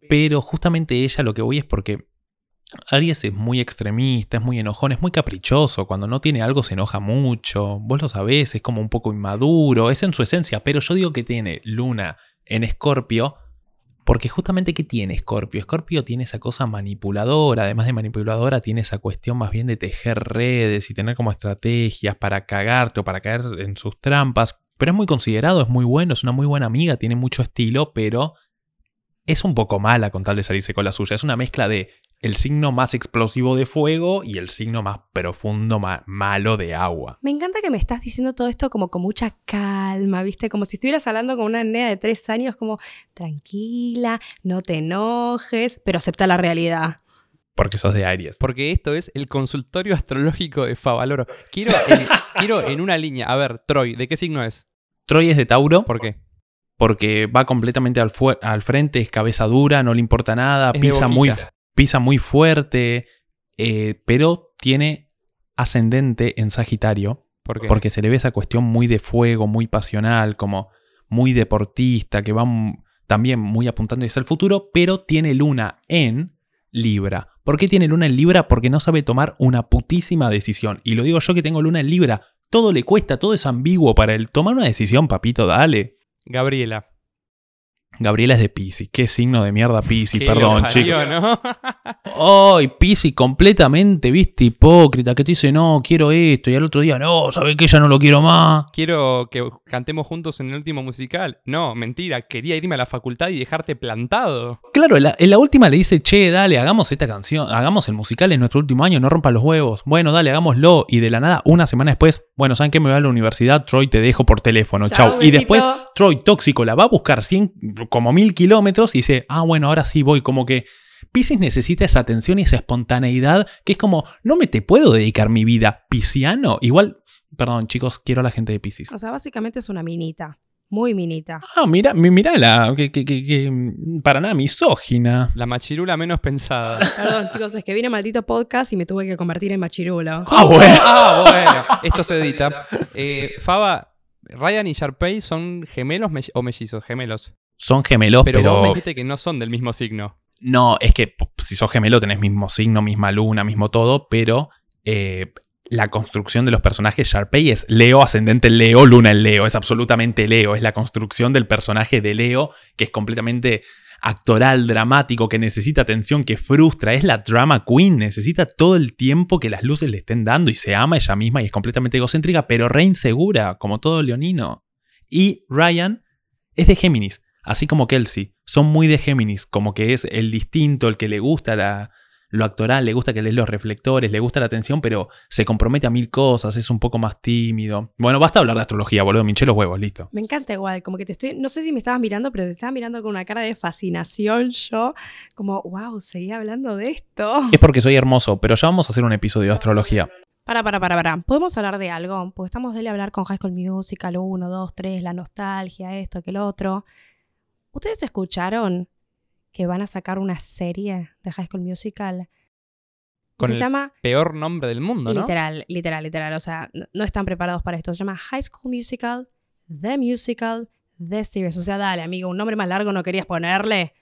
Pero justamente ella lo que voy es porque Aries es muy extremista, es muy enojón, es muy caprichoso. Cuando no tiene algo se enoja mucho. Vos lo sabés, es como un poco inmaduro, es en su esencia. Pero yo digo que tiene Luna en Escorpio. Porque justamente ¿qué tiene Escorpio? Escorpio tiene esa cosa manipuladora, además de manipuladora tiene esa cuestión más bien de tejer redes y tener como estrategias para cagarte o para caer en sus trampas. Pero es muy considerado, es muy bueno, es una muy buena amiga, tiene mucho estilo, pero es un poco mala con tal de salirse con la suya. Es una mezcla de el signo más explosivo de fuego y el signo más profundo, ma- malo de agua. Me encanta que me estás diciendo todo esto como con mucha calma, ¿viste? Como si estuvieras hablando con una nena de tres años, como tranquila, no te enojes, pero acepta la realidad. Porque sos de Aries. Porque esto es el consultorio astrológico de Favaloro. Quiero quiero en una línea. A ver, Troy, ¿de qué signo es? Troy es de Tauro ¿Por qué? Porque va completamente al, frente, es cabeza dura, no le importa nada, pisa muy, pisa muy fuerte, eh, pero tiene ascendente en Sagitario. ¿Por qué? Porque se le ve esa cuestión muy de fuego, muy pasional, como muy deportista, que va también muy apuntando hacia el futuro, pero tiene luna en Libra. ¿Por qué tiene luna en Libra? Porque no sabe tomar una putísima decisión. Y lo digo yo que tengo luna en Libra. Todo le cuesta, todo es ambiguo para él. Tomar una decisión, papito, dale. Gabriela. Gabriela es de Pisces. ¿Qué signo de mierda Pisces? Que Perdón, chicos. parió, ¿no? Ay, Pisces completamente, viste, hipócrita, que te dice, no, quiero esto, y al otro día, no, ¿sabes que Ya no lo quiero más. Quiero que cantemos juntos en el último musical. No, mentira, quería irme a la facultad y dejarte plantado. Claro, en la, en la última le dice, che, dale, hagamos esta canción, hagamos el musical en nuestro último año, no rompa los huevos. Bueno, dale, hagámoslo. Y de la nada, una semana después, bueno, ¿saben qué? Me voy a la universidad, Troy, te dejo por teléfono, Chau, chau. Y después, Troy, tóxico, la va a buscar 100, como mil kilómetros y dice, ah, bueno, ahora sí voy, como que... Pisces necesita esa atención y esa espontaneidad que es como, no me te puedo dedicar mi vida pisciano. Igual, perdón chicos, quiero a la gente de Pisces. O sea, básicamente es una minita. Muy minita. Ah, mira, mi- mirala, que, que, que, que, para nada misógina. La machirula menos pensada. Perdón, chicos, es que vine a maldito podcast y me tuve que convertir en machirulo. Ah, bueno. ah, bueno, esto se edita. Eh, Faba, Ryan y Sharpay son gemelos me- o mellizos, gemelos. Son gemelos, Pero, pero, vos me dijiste que no son del mismo signo. no, es que si sos gemelo tenés mismo signo, misma luna, mismo todo, pero eh, la construcción de los personajes Sharpay es Leo, ascendente Leo, luna en Leo, es absolutamente Leo, es la construcción del personaje de Leo que es completamente actoral, dramático, que necesita atención, que frustra, es la drama queen, necesita todo el tiempo que las luces le estén dando y se ama ella misma y es completamente egocéntrica, pero re insegura, como todo leonino. Y Ryan es de Géminis, así como Kelsey, son muy de Géminis, como que es el distinto, el que le gusta la- lo actoral, le gusta que lees los reflectores, le gusta la atención, pero se compromete a mil cosas, es un poco más tímido. Bueno, basta hablar de astrología, boludo, minché los huevos, listo. Me encanta igual, como que te estoy, no sé si me estabas mirando, pero te estaba mirando con una cara de fascinación yo, como, wow, seguí hablando de esto. Es porque soy hermoso, pero ya vamos a hacer un episodio de astrología. Para, para, para, para. ¿Podemos hablar de algo? Porque estamos de hablar con High School Musical 1, 2, 3, la nostalgia, esto, que el otro. ¿Ustedes escucharon que van a sacar una serie de High School Musical? Con se el llama Peor nombre del mundo, ¿no? literal, literal, literal. O sea, no, no están preparados para esto. Se llama High School Musical, The Musical, The Series. O sea, dale, amigo, un nombre más largo no querías ponerle.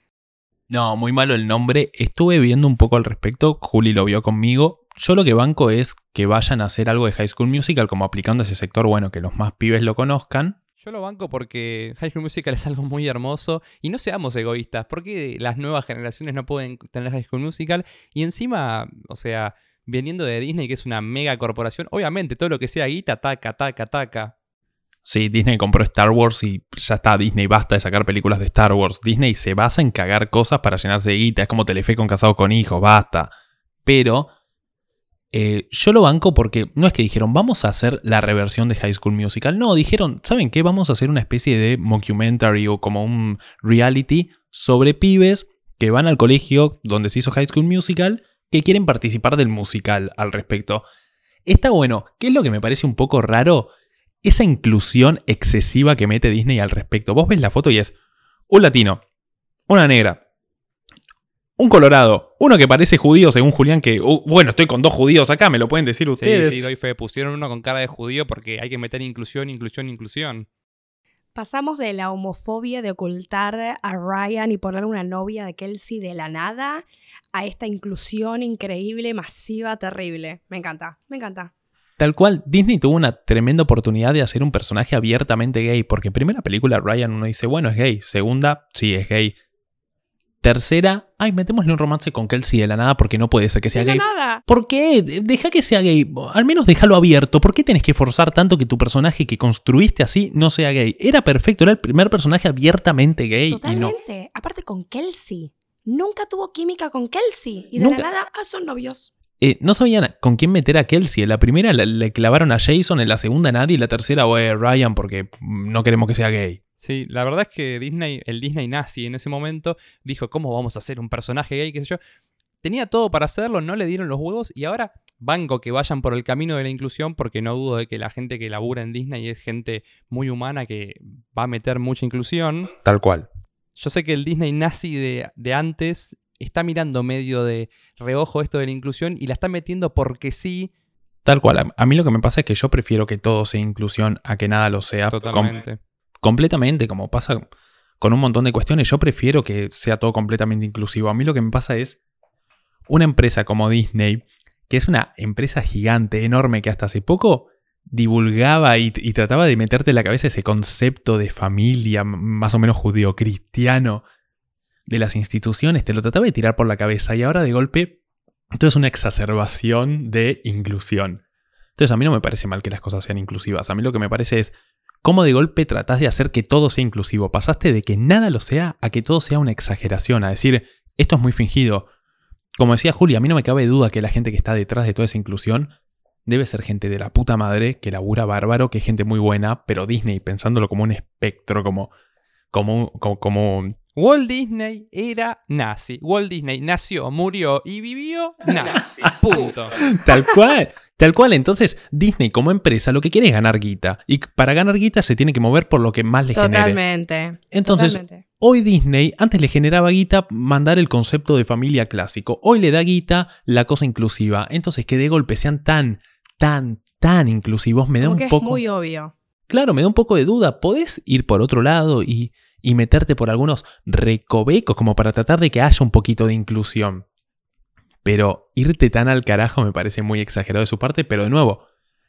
No, muy malo el nombre. Estuve viendo un poco al respecto. Juli lo vio conmigo. Yo lo que banco es que vayan a hacer algo de High School Musical, como aplicando ese sector, bueno, que los más pibes lo conozcan. Yo lo banco porque High School Musical es algo muy hermoso y no seamos egoístas. ¿Por qué las nuevas generaciones no pueden tener High School Musical? Y encima, o sea, viniendo de Disney, que es una mega corporación, obviamente todo lo que sea guita, taca, taca, taca. Sí, Disney compró Star Wars y ya está, Disney basta de sacar películas de Star Wars. Disney se basa en cagar cosas para llenarse de guita. Es como Telefe con casado con hijos, basta. Pero eh, yo lo banco porque no es que dijeron, vamos a hacer la reversión de High School Musical. No, dijeron, ¿saben qué? Vamos a hacer una especie de mockumentary o como un reality sobre pibes que van al colegio donde se hizo High School Musical que quieren participar del musical al respecto. Está bueno. ¿Qué es lo que me parece un poco raro? Esa inclusión excesiva que mete Disney al respecto. Vos ves la foto y es un latino, una negra, un colorado, uno que parece judío según Julián, que, uh, bueno, estoy con dos judíos acá, me lo pueden decir Sí, ustedes. sí, doy fe. Pusieron uno con cara de judío porque hay que meter inclusión, inclusión, inclusión. Pasamos de la homofobia de ocultar a Ryan y poner una novia de Kelsey de la nada a esta inclusión increíble, masiva, terrible. Me encanta, me encanta. Tal cual, Disney tuvo una tremenda oportunidad de hacer un personaje abiertamente gay, porque primera película Ryan uno dice, bueno, es gay. Segunda, sí, es gay. Tercera, ay, metémosle un romance con Kelsey de la nada porque no puede ser que sea De la gay. nada. ¿Por qué? Deja que sea gay. Al menos déjalo abierto. ¿Por qué tenés que forzar tanto que tu personaje que construiste así no sea gay? Era perfecto, era el primer personaje abiertamente gay. Y no. Totalmente. Aparte con Kelsey. Nunca tuvo química con Kelsey. Y de Nunca. la nada, ah, son novios. Eh, no sabían con quién meter a Kelsey. En la primera le, clavaron a Jason, en la segunda a nadie, y en la tercera a Ryan porque no queremos que sea gay. Sí, la verdad es que Disney, el Disney nazi en ese momento dijo, ¿cómo vamos a hacer un personaje gay? qué sé yo. Tenía todo para hacerlo, no le dieron los huevos y ahora banco que vayan por el camino de la inclusión porque no dudo de que la gente que labura en Disney es gente muy humana que va a meter mucha inclusión. Tal cual. Yo sé que el Disney nazi de, de antes está mirando medio de reojo esto de la inclusión y la está metiendo porque sí, Tal cual. A, mí lo que me pasa es que yo prefiero que todo sea inclusión a que nada lo sea. Totalmente. Completamente, como pasa con un montón de cuestiones, yo prefiero que sea todo completamente inclusivo. A mí lo que me pasa es una empresa como Disney, que es una empresa gigante, enorme, que hasta hace poco divulgaba y, trataba de meterte en la cabeza ese concepto de familia más o menos judío-cristiano de las instituciones, te lo trataba de tirar por la cabeza y ahora de golpe todo es una exacerbación de inclusión. Entonces a mí no me parece mal que las cosas sean inclusivas, a mí lo que me parece es cómo de golpe tratás de hacer que todo sea inclusivo. Pasaste de que nada lo sea a que todo sea una exageración, a decir, esto es muy fingido. Como decía Julia, a mí no me cabe duda que la gente que está detrás de toda esa inclusión debe ser gente de la puta madre, que labura bárbaro, que es gente muy buena, pero Disney, pensándolo como un espectro, como, como, como, como Walt Disney era nazi. Walt Disney nació, murió y vivió nazi. Punto. Tal cual. Tal cual, entonces Disney como empresa lo que quiere es ganar guita. Y para ganar guita se tiene que mover por lo que más le genere. Totalmente. Entonces, totalmente. hoy Disney antes le generaba guita mandar el concepto de familia clásico. Hoy le da guita la cosa inclusiva. Entonces que de golpe sean tan, tan, tan inclusivos me da Como un que poco... es muy obvio. Claro, me da un poco de duda. ¿Podés ir por otro lado y, y meterte por algunos recovecos como para tratar de que haya un poquito de inclusión? Pero irte tan al carajo me parece muy exagerado de su parte, pero de nuevo,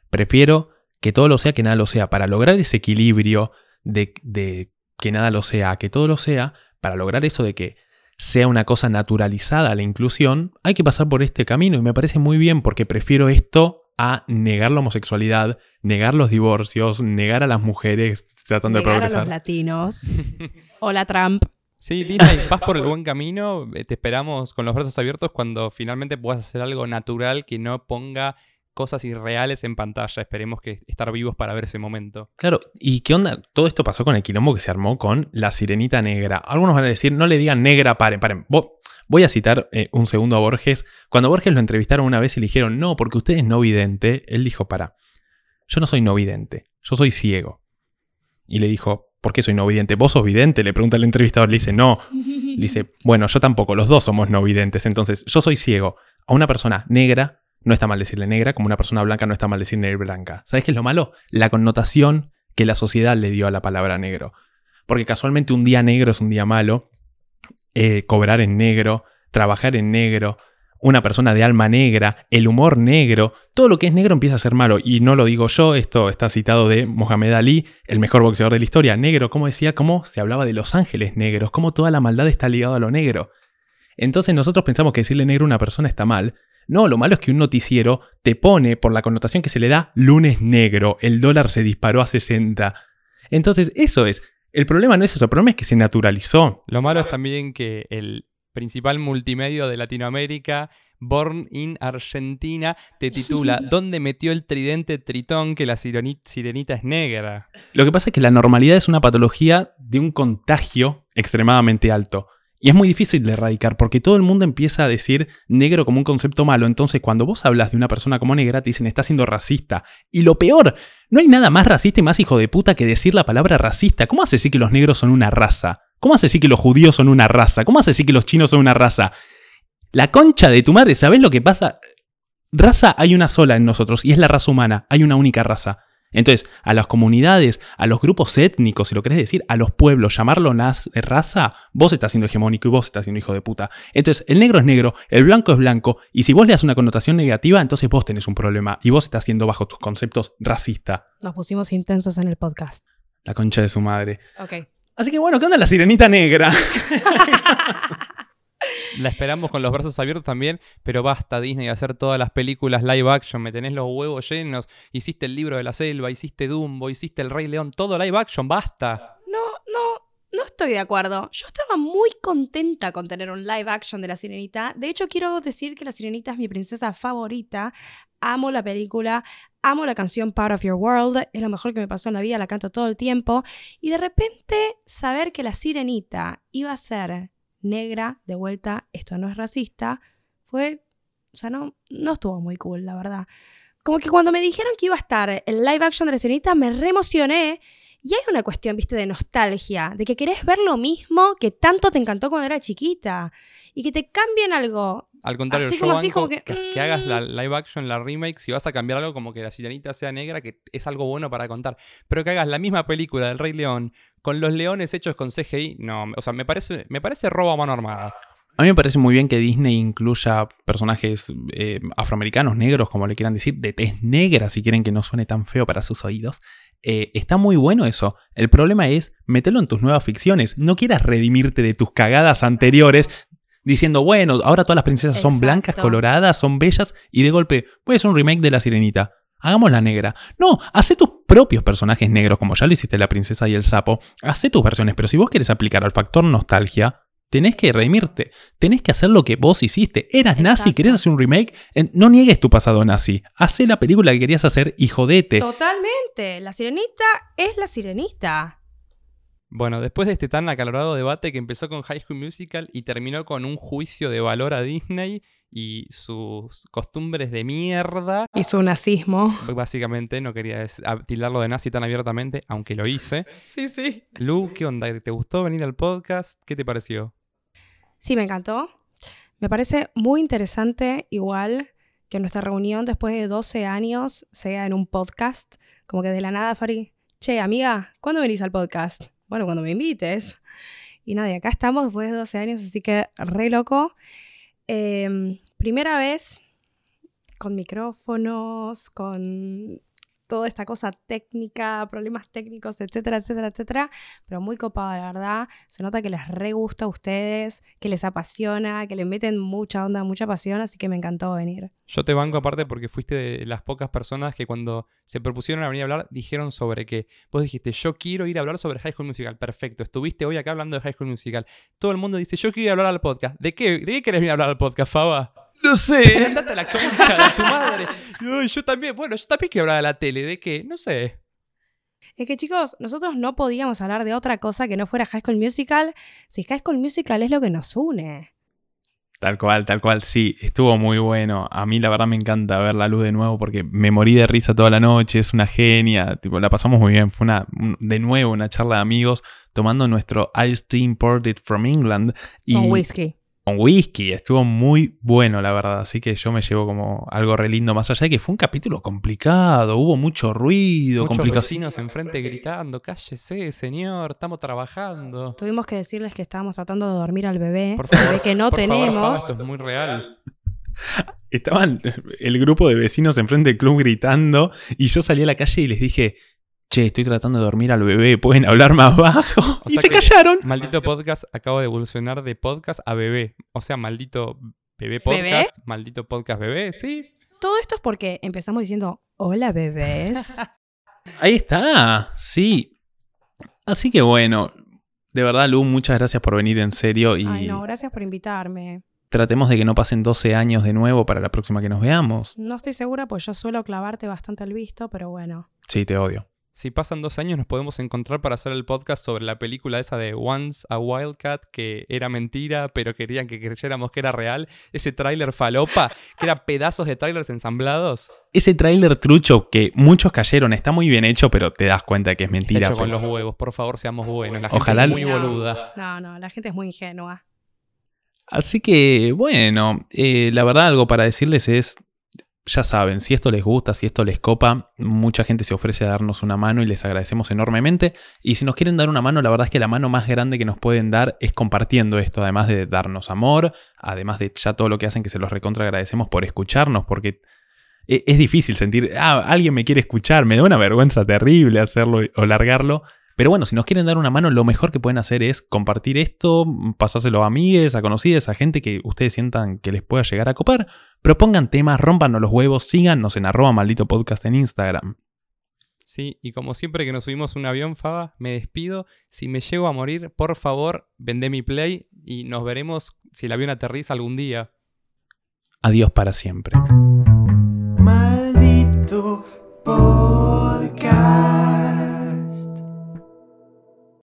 prefiero que todo lo sea que nada lo sea. Para lograr ese equilibrio de, de que nada lo sea que todo lo sea, para lograr eso de que sea una cosa naturalizada la inclusión, hay que pasar por este camino y me parece muy bien porque prefiero esto a negar la homosexualidad, negar los divorcios, negar a las mujeres tratando Negar de a los progresar. latinos. Hola Trump. Sí, Disney, vas por el buen camino. eh, Te esperamos con los brazos abiertos cuando finalmente puedas hacer algo natural que no ponga cosas irreales en pantalla. Esperemos que estar vivos para ver ese momento. Claro, ¿y qué onda? Todo esto pasó con el quilombo que se armó con la sirenita negra. Algunos van a decir, no le digan negra, paren, paren. Vo- Voy a citar eh, un segundo a Borges. Cuando Borges lo entrevistaron una vez y le dijeron, no, porque usted es no vidente, él dijo, para, yo no soy no vidente, yo soy ciego. Y le dijo, ¿por qué soy no vidente? ¿Vos sos vidente? Le pregunta el entrevistador, le dice, no. Le dice, bueno, yo tampoco, los dos somos no videntes, entonces yo soy ciego. A una persona negra no está mal decirle negra, como una persona blanca no está mal decir negra blanca. ¿Sabes qué es lo malo? La connotación que la sociedad le dio a la palabra negro. Porque casualmente un día negro es un día malo, eh, cobrar en negro, trabajar en negro, una persona de alma negra, el humor negro, todo lo que es negro empieza a ser malo. Y no lo digo yo, esto está citado de Mohamed Ali, el mejor boxeador de la historia. Negro, como decía, cómo se hablaba de los ángeles negros, cómo toda la maldad está ligada a lo negro. Entonces nosotros pensamos que decirle negro a una persona está mal. No, lo malo es que un noticiero te pone, por la connotación que se le da, lunes negro, el dólar se disparó a 60. Entonces, eso es. El problema no es eso, el problema es que se naturalizó. Lo malo es también que el principal multimedio de Latinoamérica, Born in Argentina, te titula ¿Dónde metió el tridente Tritón que la sirenita es negra? Lo que pasa es que la normalidad es una patología de un contagio extremadamente alto. Y es muy difícil de erradicar porque todo el mundo empieza a decir negro como un concepto malo. Entonces, cuando vos hablas de una persona como negra, te dicen está siendo racista. Y lo peor, no hay nada más racista y más hijo de puta que decir la palabra racista. ¿Cómo hace decir que los negros son una raza? ¿Cómo hace decir que los judíos son una raza? ¿Cómo hace decir que los chinos son una raza? La concha de tu madre, ¿sabés lo que pasa? Raza hay una sola en nosotros y es la raza humana. Hay una única raza. Entonces, a las comunidades, a los grupos étnicos, si lo querés decir, a los pueblos, llamarlo nas- raza, vos estás siendo hegemónico y vos estás siendo hijo de puta. Entonces, el negro es negro, el blanco es blanco, y si vos le das una connotación negativa, entonces vos tenés un problema y vos estás siendo bajo tus conceptos racista. Nos pusimos intensos en el podcast. La concha de su madre. Ok. Así que bueno, ¿qué onda la sirenita negra? La esperamos con los brazos abiertos también, pero basta Disney de hacer todas las películas live action, me tenés los huevos llenos, hiciste el libro de la selva, hiciste Dumbo, hiciste el Rey León, todo live action, basta. No, no, no estoy de acuerdo. Yo estaba muy contenta con tener un live action de La Sirenita. De hecho, quiero decir que La Sirenita es mi princesa favorita. Amo la película, amo la canción Part of Your World. Es lo mejor que me pasó en la vida, la canto todo el tiempo. Y de repente, saber que La Sirenita iba a ser negra, de vuelta, esto no es racista, fue. O sea, no, no estuvo muy cool, la verdad. Como que cuando me dijeron que iba a estar el live action de La Sirenita, me re emocioné. Y hay una cuestión, viste, de nostalgia, de que querés ver lo mismo que tanto te encantó cuando era chiquita. Y que te cambien algo. Al contrario, Así yo así, banco como que, que, que hagas la mm. live action, la remake, si vas a cambiar algo como que la sirenita sea negra, que es algo bueno para contar. Pero que hagas la misma película del Rey León con los leones hechos con CGI, no, o sea, me parece, me parece robo a mano armada. A mí me parece muy bien que Disney incluya personajes eh, afroamericanos, negros, como le quieran decir, de tez negra, si quieren que no suene tan feo para sus oídos. Eh, está muy bueno eso. El problema es meterlo en tus nuevas ficciones. No quieras redimirte de tus cagadas anteriores diciendo, bueno, ahora todas las princesas son blancas, coloradas, son bellas, y de golpe, voy a hacer un remake de La Sirenita. Hagámosla negra. No, hace tus propios personajes negros, como ya lo hiciste la princesa y el sapo. Hace tus versiones, pero si vos querés aplicar al factor nostalgia, tenés que redimirte. Tenés que hacer lo que vos hiciste. Eras nazi, querés hacer un remake. No niegues tu pasado nazi. Hacé la película que querías hacer y jodete. Totalmente. La sirenita es la sirenita. Bueno, después de este tan acalorado debate que empezó con High School Musical y terminó con un juicio de valor a Disney y sus costumbres de mierda, Y su nazismo. básicamente no quería tildarlo de nazi tan abiertamente, aunque lo hice. Sí, sí. Lu, ¿qué onda? ¿Te gustó venir al podcast? ¿Qué te pareció? Sí, me encantó. Me parece muy interesante, igual, que nuestra reunión después de 12 años sea en un podcast. Como que de la nada, Fari. Che, amiga, ¿cuándo venís al podcast? Bueno, cuando me invites. Y nada, y acá estamos después de 12 años, así que re loco. Em, primera vez con micrófonos, con toda esta cosa técnica, problemas técnicos, etcétera, etcétera, etcétera. Pero muy copada, la verdad. Se nota que les re gusta a ustedes, que les apasiona, que le meten mucha onda, mucha pasión, así que me encantó venir. Yo te banco aparte porque fuiste de las pocas personas que cuando se propusieron a venir a hablar dijeron sobre que vos dijiste, yo quiero ir a hablar sobre High School Musical. Perfecto, estuviste hoy acá hablando de High School Musical. Todo el mundo dice, yo quiero ir a hablar al podcast. ¿De qué? ¿De qué querés venir a hablar al podcast, Faba? No sé. Andate a la concha de tu madre. Ay, yo también, bueno, yo también quiero hablar de la tele. ¿De qué? No sé. Es que chicos, nosotros no podíamos hablar de otra cosa que no fuera High School Musical, si High School Musical es lo que nos une. Tal cual, tal cual, sí, estuvo muy bueno. A mí la verdad me encanta ver la luz de nuevo porque me morí de risa toda la noche, es una genia, tipo, la pasamos muy bien. Fue una, un- de nuevo una charla de amigos tomando nuestro Iced Tea Imported from England y Con whisky. Con whisky. Estuvo muy bueno, la verdad. Así que yo me llevo como algo re lindo más allá de que fue un capítulo complicado, hubo mucho ruido, Muchos vecinos enfrente gritando, cállese, señor, estamos trabajando. Tuvimos que decirles que estábamos tratando de dormir al bebé, Por favor, bebé que no por favor, Faba, tenemos. esto es muy real. Estaban el grupo de vecinos enfrente del club gritando y yo salí a la calle y les dije, che, estoy tratando de dormir al bebé, ¿pueden hablar más bajo? O y se callaron. Maldito podcast acaba de evolucionar de podcast a bebé. O sea, maldito bebé podcast, ¿Bebé? maldito podcast bebé, sí. Todo esto es porque empezamos diciendo, hola bebés. Ahí está, sí. Así que bueno, de verdad, Lu, muchas gracias por venir en serio y Ay, no, gracias por invitarme. tratemos de que no pasen 12 años de nuevo para la próxima que nos veamos. No estoy segura, pues yo suelo clavarte bastante el visto, pero bueno. Sí, te odio. Si pasan dos años nos podemos encontrar para hacer el podcast sobre la película esa de Once a Wildcat, que era mentira, pero querían que creyéramos que era real. Ese tráiler falopa, que era pedazos de trailers ensamblados. Ese tráiler trucho que muchos cayeron está muy bien hecho, pero te das cuenta que es mentira. Hecho con los huevos, por favor, seamos buenos. La gente Ojalá- es muy No. boluda. No, no, la gente es muy ingenua. Así que, bueno, eh, la verdad algo para decirles es, ya saben, si esto les gusta, si esto les copa, mucha gente se ofrece a darnos una mano y les agradecemos enormemente. Y si nos quieren dar una mano, la verdad es que la mano más grande que nos pueden dar es compartiendo esto, además de darnos amor, además de ya todo lo que hacen que se los recontra agradecemos por escucharnos, porque e- es difícil sentir, ah, alguien me quiere escuchar, me da una vergüenza terrible hacerlo o largarlo. Pero bueno, si nos quieren dar una mano, lo mejor que pueden hacer es compartir esto, pasárselo a amigues, a conocidas, a gente que ustedes sientan que les pueda llegar a copar. Propongan temas, rompannos los huevos, síganos en arroba maldito podcast en Instagram. Sí, y como siempre que nos subimos un avión, Faba, me despido. Si me llego a morir, por favor, vendé mi play y nos veremos si el avión aterriza algún día. Adiós para siempre. Maldito podcast.